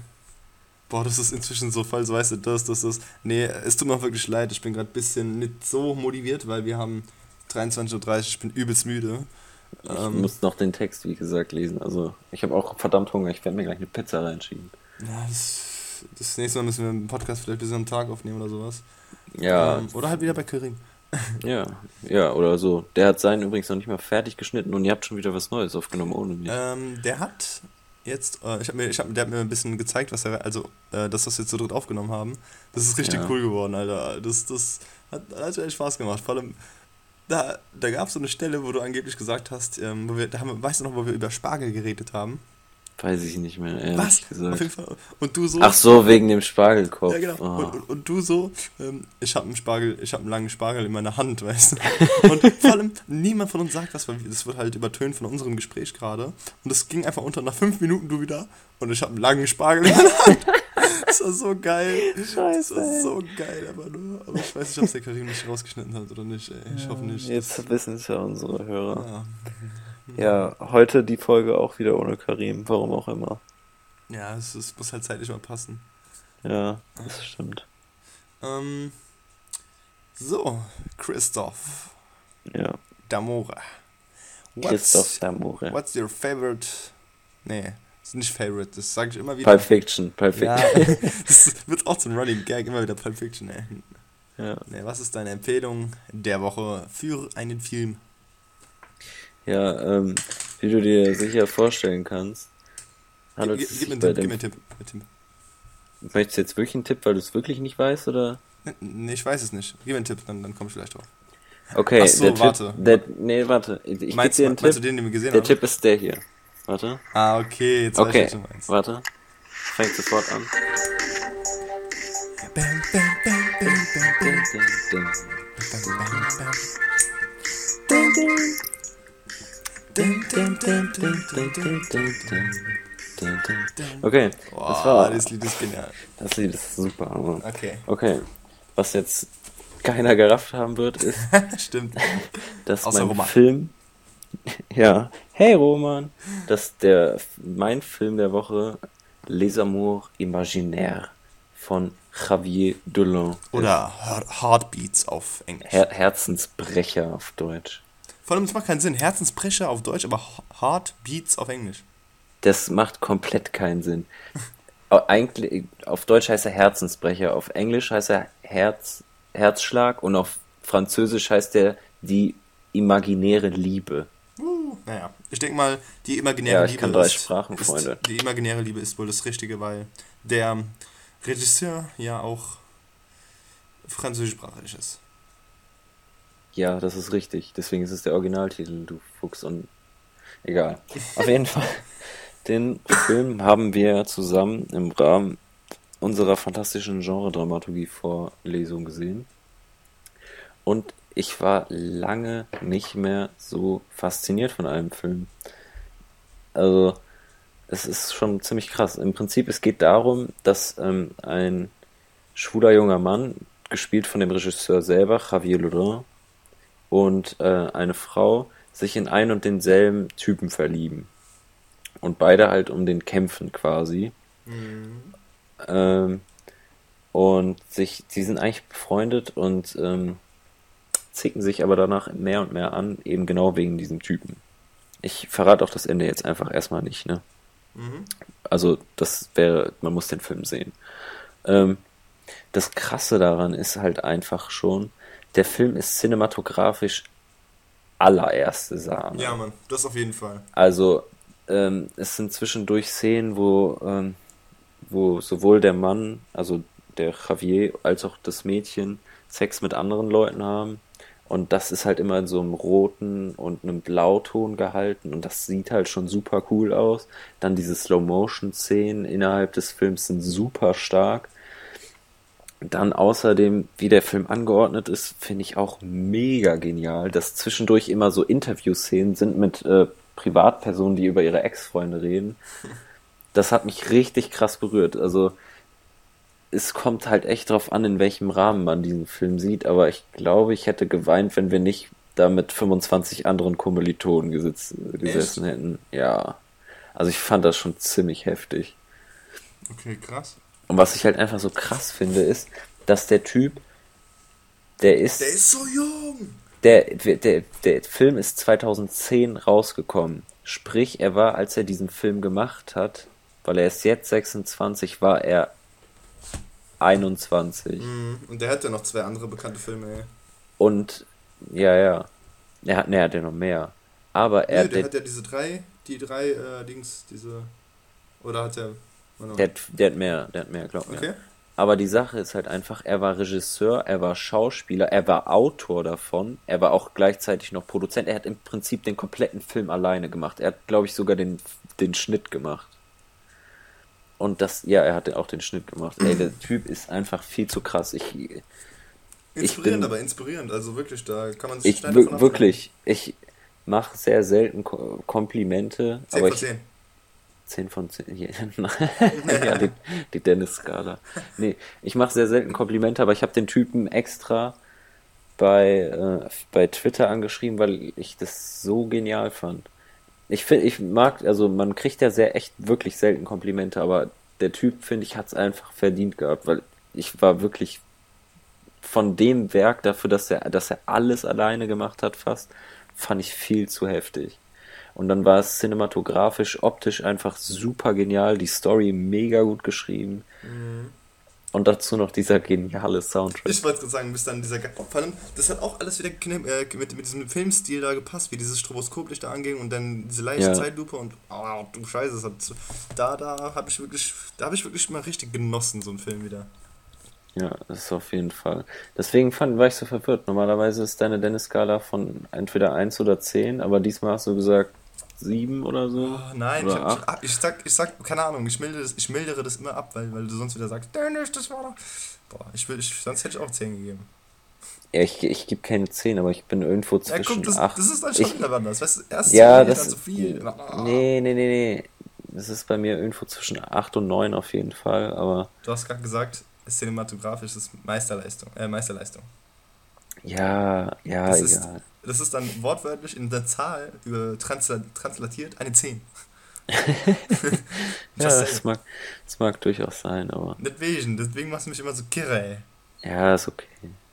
Boah, das ist inzwischen so so weißt du, das, das, das. Nee, es tut mir wirklich leid. Ich bin gerade ein bisschen nicht so motiviert, weil wir haben 23.30 Uhr, ich bin übelst müde. Ich Ähm, muss noch den Text, wie gesagt, lesen. Also, ich habe auch verdammt Hunger. Ich werde mir gleich eine Pizza reinschieben. ja, das, das nächste Mal müssen wir einen Podcast vielleicht bis am Tag aufnehmen oder sowas. Ja, Ähm, oder halt wieder bei Karim. (laughs) ja, ja, oder so. Der hat seinen übrigens noch nicht mal fertig geschnitten und ihr habt schon wieder was Neues aufgenommen ohne mich. Ähm, der hat jetzt, äh, ich hab mir, ich hab, der hat mir ein bisschen gezeigt, was er, also, äh, dass wir das jetzt so dritt aufgenommen haben. Das ist richtig Ja. cool geworden, Alter. Das, das hat, hat echt Spaß gemacht. Vor allem, da, da gab es so eine Stelle, wo du angeblich gesagt hast, ähm, wo wir, da haben weißt du noch, wo wir über Spargel geredet haben? Weiß ich nicht mehr, ehrlich Was? gesagt. Auf jeden Fall. Und du so. Ach so, wegen dem Spargelkopf. Ja, genau. Oh. Und, und, und du so, ähm, ich habe einen Spargel, ich habe einen langen Spargel in meiner Hand, (laughs) weißt du. Und vor allem, niemand von uns sagt was, weil das wird halt übertönt von unserem Gespräch gerade. Und es ging einfach unter nach fünf Minuten du wieder und ich habe einen langen Spargel in meiner Hand. (laughs) Das war so geil. Scheiße, Das war so geil, aber nur. Aber ich weiß nicht, ob es der Karim nicht rausgeschnitten hat oder nicht, ey. Ich hoffe nicht. Jetzt wissen es ja unsere Hörer. ja. Ja, heute die Folge auch wieder ohne Karim, warum auch immer. ja, es, es muss halt zeitlich mal passen. Ja, das stimmt. Ähm, so, Christoph Ja, Damora. Christoph Damore. What's your favorite? Nee, ist nicht favorite, das sage ich immer wieder. Pulp Fiction, Pulp ja, Fiction. (laughs) das wird auch zum Running Gag, immer wieder Pulp Fiction, ey. Ja. Nee, was ist deine Empfehlung der Woche für einen Film? Ja, ähm, wie du dir sicher vorstellen kannst, handelt Gib, es gib, mir Tipp, gib mir einen Tipp, gib mir einen Tipp. Möchtest du jetzt wirklich einen Tipp, weil du es wirklich nicht weißt, oder? Nee, Nee, ich weiß es nicht. Gib mir einen Tipp, dann, dann komm ich vielleicht drauf. Okay, Ach so, der warte. Tipp... Der, nee, warte, ich gebe meinst, dir einen meinst du Tipp. den, den wir gesehen Der haben? Tipp ist der hier. Warte. Ah, okay, jetzt weiß Okay, ich, was du meinst. warte. Fängt sofort an. Okay, das war. Das Lied ist genial. Das Lied ist super. Also. Okay. Okay. Was jetzt keiner gerafft haben wird, ist. (laughs) Stimmt. Dass Außer mein Roman. Film. (laughs) Ja. Hey Roman! Dass der, mein Film der Woche Les Amours Imaginaires von Javier Dolan. Oder Heartbeats auf Englisch. Her Herzensbrecher auf Deutsch. Vor allem, es macht keinen Sinn. Herzensbrecher auf Deutsch, aber Heartbeats auf Englisch. Das macht komplett keinen Sinn. Eigentlich, auf Deutsch heißt er Herzensbrecher, auf Englisch heißt er Herz, Herzschlag und auf Französisch heißt er die imaginäre Liebe. Uh, naja, ich denke mal, die imaginäre Ja, ich Liebe kann drei ist, Sprachen, ist, Freunde. Die imaginäre Liebe ist wohl das Richtige, weil der Regisseur ja auch französischsprachig ist. Ja, das ist richtig. Deswegen ist es der Originaltitel, du Fuchs und egal. Auf jeden Fall, (laughs) den Film haben wir zusammen im Rahmen unserer fantastischen Genre-Dramaturgie-Vorlesung gesehen. Und ich war lange nicht mehr so fasziniert von einem Film. Also, es ist schon ziemlich krass. Im Prinzip, es geht darum, dass ähm, ein schwuler junger Mann, gespielt von dem Regisseur selber, Javier Loudun, und äh, eine Frau sich in einen und denselben Typen verlieben. Und beide halt um den kämpfen quasi. Ähm, und sich, die sind eigentlich befreundet und ähm, zicken sich aber danach mehr und mehr an, eben genau wegen diesem Typen. Ich verrate auch das Ende jetzt einfach erstmal nicht, ne? Mhm. Also, das wäre, man muss den Film sehen. Ähm, das Krasse daran ist halt einfach schon, der Film ist cinematografisch allererste Sahne. Ja, Mann, das auf jeden Fall. Also, ähm, es sind zwischendurch Szenen, wo, ähm, wo sowohl der Mann, also der Javier, als auch das Mädchen Sex mit anderen Leuten haben. Und das ist halt immer in so einem roten und einem Blauton gehalten und das sieht halt schon super cool aus. Dann diese Slow-Motion-Szenen innerhalb des Films sind super stark. Dann außerdem, wie der Film angeordnet ist, finde ich auch mega genial, dass zwischendurch immer so Interviewszenen sind mit äh, Privatpersonen, die über ihre Ex-Freunde reden. Das hat mich richtig krass berührt. Also es kommt halt echt drauf an, in welchem Rahmen man diesen Film sieht, aber ich glaube, ich hätte geweint, wenn wir nicht da mit 25 anderen Kommilitonen gesitz, gesessen hätten. Ja. Also ich fand das schon ziemlich heftig. Okay, krass. Und was ich halt einfach so krass finde, ist, dass der Typ, der ist, Der ist so jung. der, der, der Film ist 2010 rausgekommen. Sprich, er war, als er diesen Film gemacht hat, weil er ist jetzt 26, war er 21. Mhm. Und der hat ja noch zwei andere bekannte Filme, ey. Und, ja, ja. Er hat, ne, er hat ja noch mehr. Aber er, Nee, der der, hat ja diese drei, die drei äh, Dings, diese. Oder hat er. Der, hat, der hat mehr, der hat mehr, glaub mir. Okay. Aber die Sache ist halt einfach, er war Regisseur, er war Schauspieler, er war Autor davon, er war auch gleichzeitig noch Produzent. Er hat im Prinzip den kompletten Film alleine gemacht. Er hat, glaube ich, sogar den, den Schnitt gemacht. Und das, ja, er hat auch den Schnitt gemacht. Ey, der (clears throat) Typ ist einfach viel zu krass. Ich, Inspirierend, bin- aber inspirierend. Also wirklich, da kann man sich ich wirklich, ich mache sehr selten Ko Komplimente, ablenken. 10 aber von ich 10. 10 von 10. (laughs) ja, die, die Dennis-Skala. Nee, ich mache sehr selten Komplimente, aber ich habe den Typen extra bei, äh, bei Twitter angeschrieben, weil ich das so genial fand. Ich finde, ich mag, also man kriegt ja sehr echt wirklich selten Komplimente, aber der Typ, finde ich, hat es einfach verdient gehabt, weil ich war wirklich von dem Werk dafür, dass er, dass er alles alleine gemacht hat, fast, fand ich viel zu heftig. Und dann war es cinematografisch, optisch einfach super genial, die Story mega gut geschrieben. Und dazu noch dieser geniale Soundtrack. Ich wollte gerade sagen, bis dann dieser. Ge- Vor allem, das hat auch alles wieder äh, mit, mit diesem Filmstil da gepasst, wie dieses Stroboskoplicht da anging und dann diese leichte Ja. Zeitlupe und. Oh, du Scheiße, das hat, da, da habe ich wirklich. Da habe ich wirklich mal richtig genossen, so einen Film wieder. Ja, das ist auf jeden Fall. Deswegen fand, war ich so verwirrt. Normalerweise ist deine Dennis-Skala von entweder 1 oder 10, aber diesmal hast du gesagt 7 oder so. Oh, nein, ich, oder hab, 8. ich, ah, ich, sag, ich sag, keine Ahnung, ich, milde das, ich mildere das immer ab, weil, weil du sonst wieder sagst, Dennis, das war doch. Boah, ich will, ich, sonst hätte ich auch 10 gegeben. Ja, ich, ich gebe keine 10, aber ich bin irgendwo Ja, zwischen guck, das, 8. das ist dann schon ich, wieder anders. Weißt du, erst Ja, zu viel, das dann zu viel. Ah. Nee, nee, nee, nee. Das ist bei mir irgendwo zwischen 8 und 9 auf jeden Fall, aber Du hast gerade gesagt, cinematografisch ist Meisterleistung. Äh, Meisterleistung. Ja, ja, Das ist, egal. das ist dann wortwörtlich in der Zahl translatiert eine 10. (laughs) Ja, das mag, das mag durchaus sein, aber Deswegen, deswegen machst du mich immer so kirre, ey. ja, ist okay.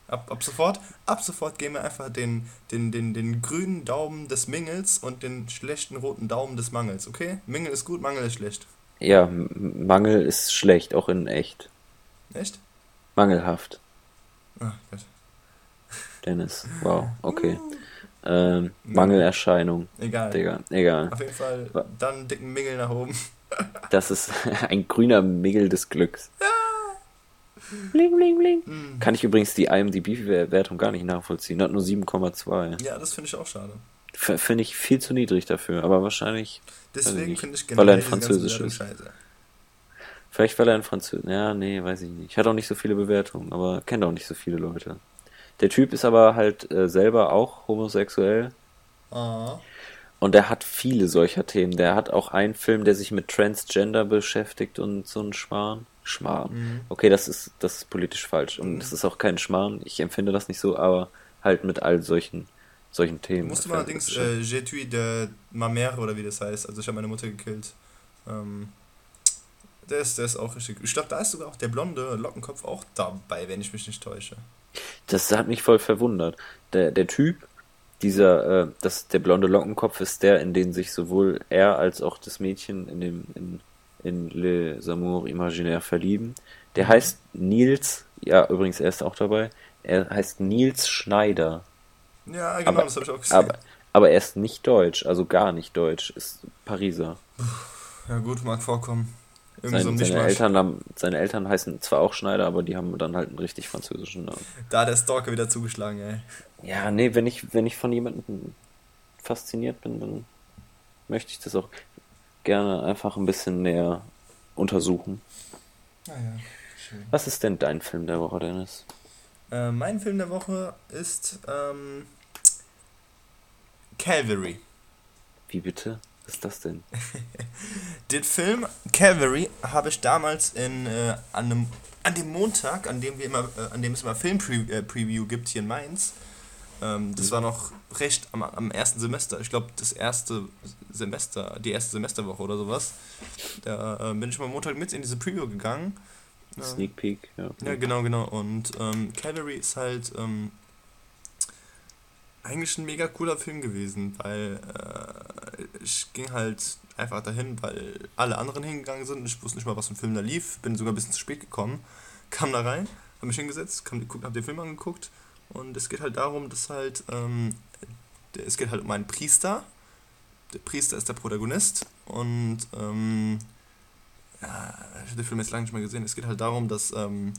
Ab, ab sofort, ab sofort geben wir einfach den, den, den, den grünen Daumen des Mingels und den schlechten roten Daumen des Mangels, okay? Mingel ist gut, Mangel ist schlecht. Ja, M- Mangel ist schlecht, auch in echt. Echt? Mangelhaft, Ah, Gott. Dennis. Wow, okay. Ähm, Mangelerscheinung, Egal. Digga, egal. Auf jeden Fall dann einen dicken Mingel nach oben. (laughs) Das ist (laughs) ein grüner Mingel des Glücks. Bling, bling, bling. Hm. Kann ich übrigens die IMDb-Wertung gar nicht nachvollziehen. Hat nur 7,2. Ja, das finde ich auch schade. F- Finde ich viel zu niedrig dafür, aber wahrscheinlich, Deswegen finde ich weil er in diese ganze Französisch ist. scheiße. vielleicht weil er in Französisch. Ja, nee, weiß ich nicht. Ich hatte auch nicht so viele Bewertungen, aber kenne auch nicht so viele Leute. Der Typ ist aber halt äh, selber auch homosexuell Ah. und der hat viele solcher Themen. Der hat auch einen Film, der sich mit Transgender beschäftigt und so ein Schmarrn. Schmarrn. Mhm. Okay, das ist, das ist politisch falsch und das ist auch kein Schmarrn. Ich empfinde das nicht so, aber halt mit all solchen, solchen Themen. Du musst Das mal wär- allerdings äh, J'ai tué de ma mère oder wie das heißt. Also ich habe meine Mutter gekillt. Ähm, der ist, der ist auch richtig. Ich glaube, da ist sogar auch der blonde Lockenkopf auch dabei, wenn ich mich nicht täusche. Das hat mich voll verwundert. Der, der Typ, dieser, äh, das, der blonde Lockenkopf ist der, in den sich sowohl er als auch das Mädchen in dem, in, in Les Amours Imaginaires verlieben. Der heißt Nils, ja, übrigens, er ist auch dabei. Er heißt Nils Schneider. Ja, genau, Aber- das habe ich auch gesehen. Aber, aber er ist nicht deutsch, also gar nicht deutsch, ist Pariser. ja gut, mag vorkommen. Irgendwie so ein Seine. Eltern haben, seine Eltern heißen zwar auch Schneider, aber die haben dann halt einen richtig französischen Namen. Da hat der Stalker wieder zugeschlagen, ey. Ja, nee, wenn ich, wenn ich von jemandem fasziniert bin, dann möchte ich das auch gerne einfach ein bisschen näher untersuchen. Naja, schön. Was ist denn dein Film der Woche, Dennis? Äh, mein Film der Woche ist ähm, Calvary. Wie bitte? Was ist das denn? (laughs) Den Film Calvary habe ich damals in, äh, an, einem, an dem Montag, an dem, wir immer, äh, an dem es immer Film-Preview gibt hier in Mainz, ähm, das war noch recht am, am ersten Semester, ich glaube das erste Semester, die erste Semesterwoche oder sowas, da äh, bin ich mal Montag mit in diese Preview gegangen. Ähm, Sneak Peek? Ja, ja, genau, genau. Und ähm, Calvary ist halt ähm, eigentlich ein mega cooler Film gewesen, weil äh, ich ging halt einfach dahin, weil alle anderen hingegangen sind ich wusste nicht mal, was für ein Film da lief. Bin sogar ein bisschen zu spät gekommen, kam da rein, habe mich hingesetzt, kam, hab den Film angeguckt und es geht halt darum, dass halt, ähm, es geht halt um einen Priester. Der Priester ist der Protagonist und ähm, ja, ich habe den Film jetzt lange nicht mehr gesehen. Es geht halt darum, dass ähm,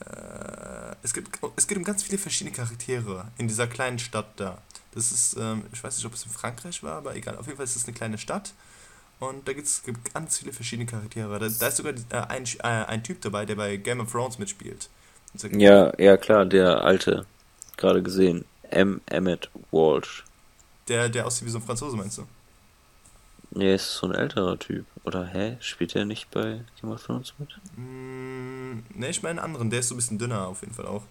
äh, es, gibt, es geht um ganz viele verschiedene Charaktere in dieser kleinen Stadt da. Das ist, ähm, ich weiß nicht, ob es in Frankreich war, aber egal. Auf jeden Fall ist es eine kleine Stadt Und da gibt's, gibt ganz viele verschiedene Charaktere. Da, da ist sogar äh, ein, äh, ein Typ dabei, der bei Game of Thrones mitspielt. Ja, ja klar, der alte, gerade gesehen, M. Emmett Walsh. Der, der aussieht wie so ein Franzose, meinst du? Der ist so ein älterer Typ. Oder hä? Spielt der nicht bei Game of Thrones mit? Mm, ne, ich meine einen anderen. Der ist so ein bisschen dünner auf jeden Fall auch.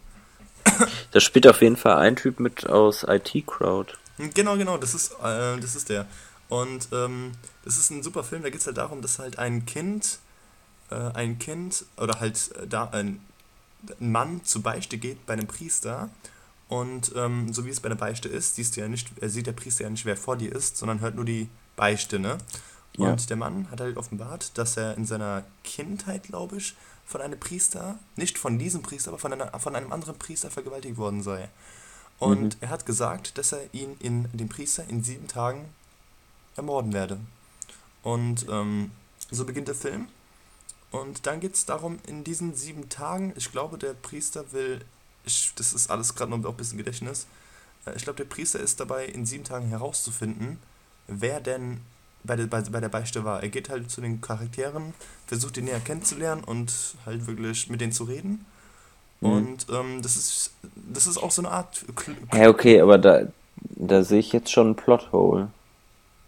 (coughs) Da spielt auf jeden Fall ein Typ mit aus IT Crowd. Genau, genau, das ist, äh, das ist der. Und ähm, das ist ein super Film, da geht es halt darum, dass halt ein Kind, äh, ein Kind oder halt äh, da ein, ein Mann zur Beichte geht bei einem Priester und ähm, so wie es bei einer Beichte ist, siehst du ja nicht, äh, sieht der Priester ja nicht, wer vor dir ist, sondern hört nur die Beichte, ne? Ja. Und der Mann hat halt offenbart, dass er in seiner Kindheit, glaube ich, von einem Priester, nicht von diesem Priester, aber von, einer, von einem anderen Priester vergewaltigt worden sei. Und er hat gesagt, dass er ihn in den Priester in sieben Tagen ermorden werde. Und ähm, so beginnt der Film. Und dann geht es darum, in diesen sieben Tagen, ich glaube, der Priester will, ich, das ist alles gerade noch ein bisschen Gedächtnis, äh, ich glaube, der Priester ist dabei, in sieben Tagen herauszufinden, wer denn bei der, bei, bei der Beichte war. Er geht halt zu den Charakteren, versucht die näher kennenzulernen und halt wirklich mit denen zu reden. Mhm. Und ähm, das, ist, das ist auch so eine Art. Kl- Hä, okay, aber da, da sehe ich jetzt schon ein Plothole.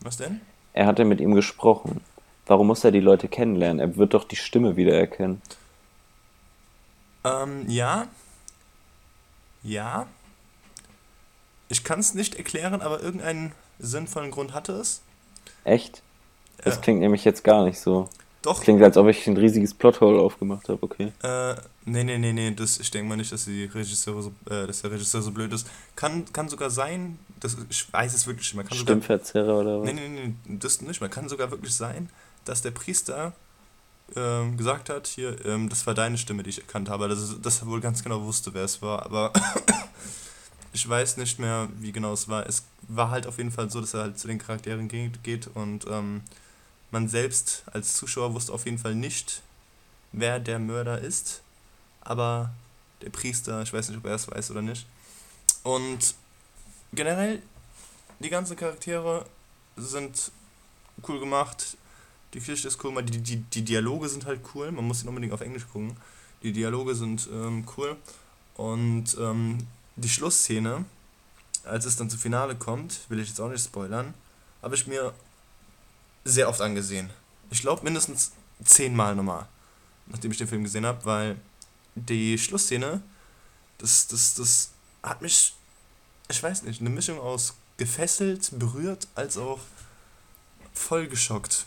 Was denn? Er hatte mit ihm gesprochen. Warum muss er die Leute kennenlernen? Er wird doch die Stimme wiedererkennen. Ähm, ja. Ja. Ich kann es nicht erklären, aber irgendeinen sinnvollen Grund hatte es. Echt? Das Ja. klingt nämlich jetzt gar nicht so. Doch. Klingt, als ob ich ein riesiges Plothole aufgemacht habe, okay. Äh, nee, nee, nee, nee, das, ich denke mal nicht, dass, die Regisseure so, äh, dass der Regisseur so blöd ist. Kann, kann sogar sein, das, ich weiß es wirklich nicht, man kann sogar, Stimmverzerrer oder was? nee, nee, nee, das nicht, man kann sogar wirklich sein, dass der Priester ähm, gesagt hat, hier, ähm, das war deine Stimme, die ich erkannt habe, dass, dass er wohl ganz genau wusste, wer es war, aber ich weiß nicht mehr, wie genau es war. Es war halt auf jeden Fall so, dass er halt zu den Charakteren geht, und ähm, man selbst als Zuschauer wusste auf jeden Fall nicht, wer der Mörder ist, aber der Priester, ich weiß nicht, ob er es weiß oder nicht. Und generell, die ganzen Charaktere sind cool gemacht. Die Geschichte ist cool, die, die, die Dialoge sind halt cool. Man muss ihn unbedingt auf Englisch gucken. Die Dialoge sind ähm, cool. Und ähm, die Schlussszene, als es dann zum Finale kommt, will ich jetzt auch nicht spoilern, habe ich mir sehr oft angesehen. Ich glaube mindestens zehnmal nochmal, nachdem ich den Film gesehen habe, weil die Schlussszene, das, das, das hat mich, ich weiß nicht, eine Mischung aus gefesselt, berührt, als auch voll geschockt.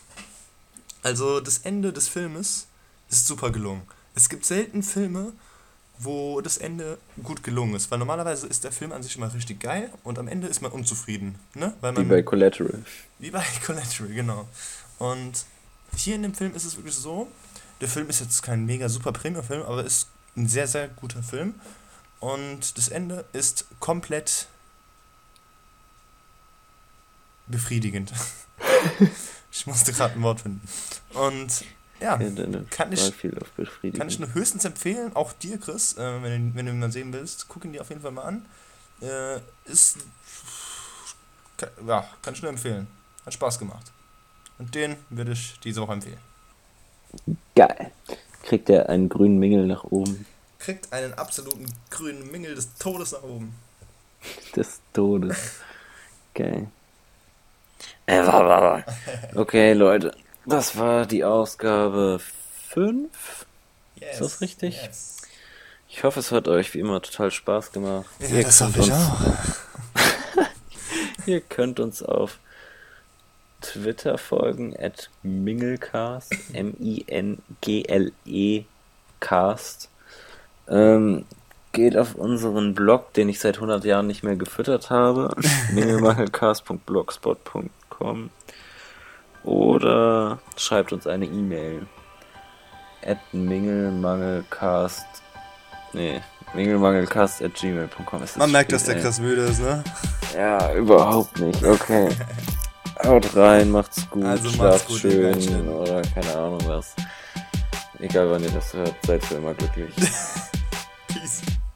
Also das Ende des Filmes ist super gelungen. Es gibt selten Filme, wo das Ende gut gelungen ist, weil normalerweise ist der Film an sich immer richtig geil und am Ende ist man unzufrieden, ne? Weil Wie man bei Collateral. wie bei (laughs) Collateral, genau. Und hier in dem Film ist es wirklich so, der Film ist jetzt kein mega super Premium-Film, aber ist ein sehr, sehr guter Film. Und das Ende ist komplett befriedigend. (laughs) ich musste gerade ein Wort finden. Und ja, deine kann ich- kann ich nur höchstens empfehlen, auch dir, Chris, äh, wenn, du- wenn du ihn mal sehen willst, guck ihn dir auf jeden Fall mal an. Äh, ist. Kann, ja, kann ich nur empfehlen. Hat Spaß gemacht. Und den würde ich diese Woche empfehlen. Geil. Kriegt er einen grünen Mingel nach oben Kriegt einen absoluten grünen Mingel des Todes nach oben. (laughs) des Todes. (laughs) Geil. Äh. Okay, Leute. Das war die Ausgabe 5. Yes, das richtig? Yes. Ich hoffe, es hat euch wie immer total Spaß gemacht. Ja, das hoffe ich auch. (laughs) Ihr könnt uns auf Twitter folgen, at Mingelcast, M-I-N-G-L-E Cast. Ähm, geht auf unseren Blog, den ich seit 100 Jahren nicht mehr gefüttert habe, (laughs) mingelmangelcast.blogspot.com oder schreibt uns eine E-Mail at mingelmangelcast nee, mingelmangelcast at gmail.com ist das Man merkt, dass der. Chris müde ist, ne? Ja, überhaupt nicht. Okay. (laughs) Haut rein, macht's gut, Also macht's schlaft gut, schön oder keine Ahnung was. Egal wann ihr das hört, seid für immer glücklich. (laughs) Peace.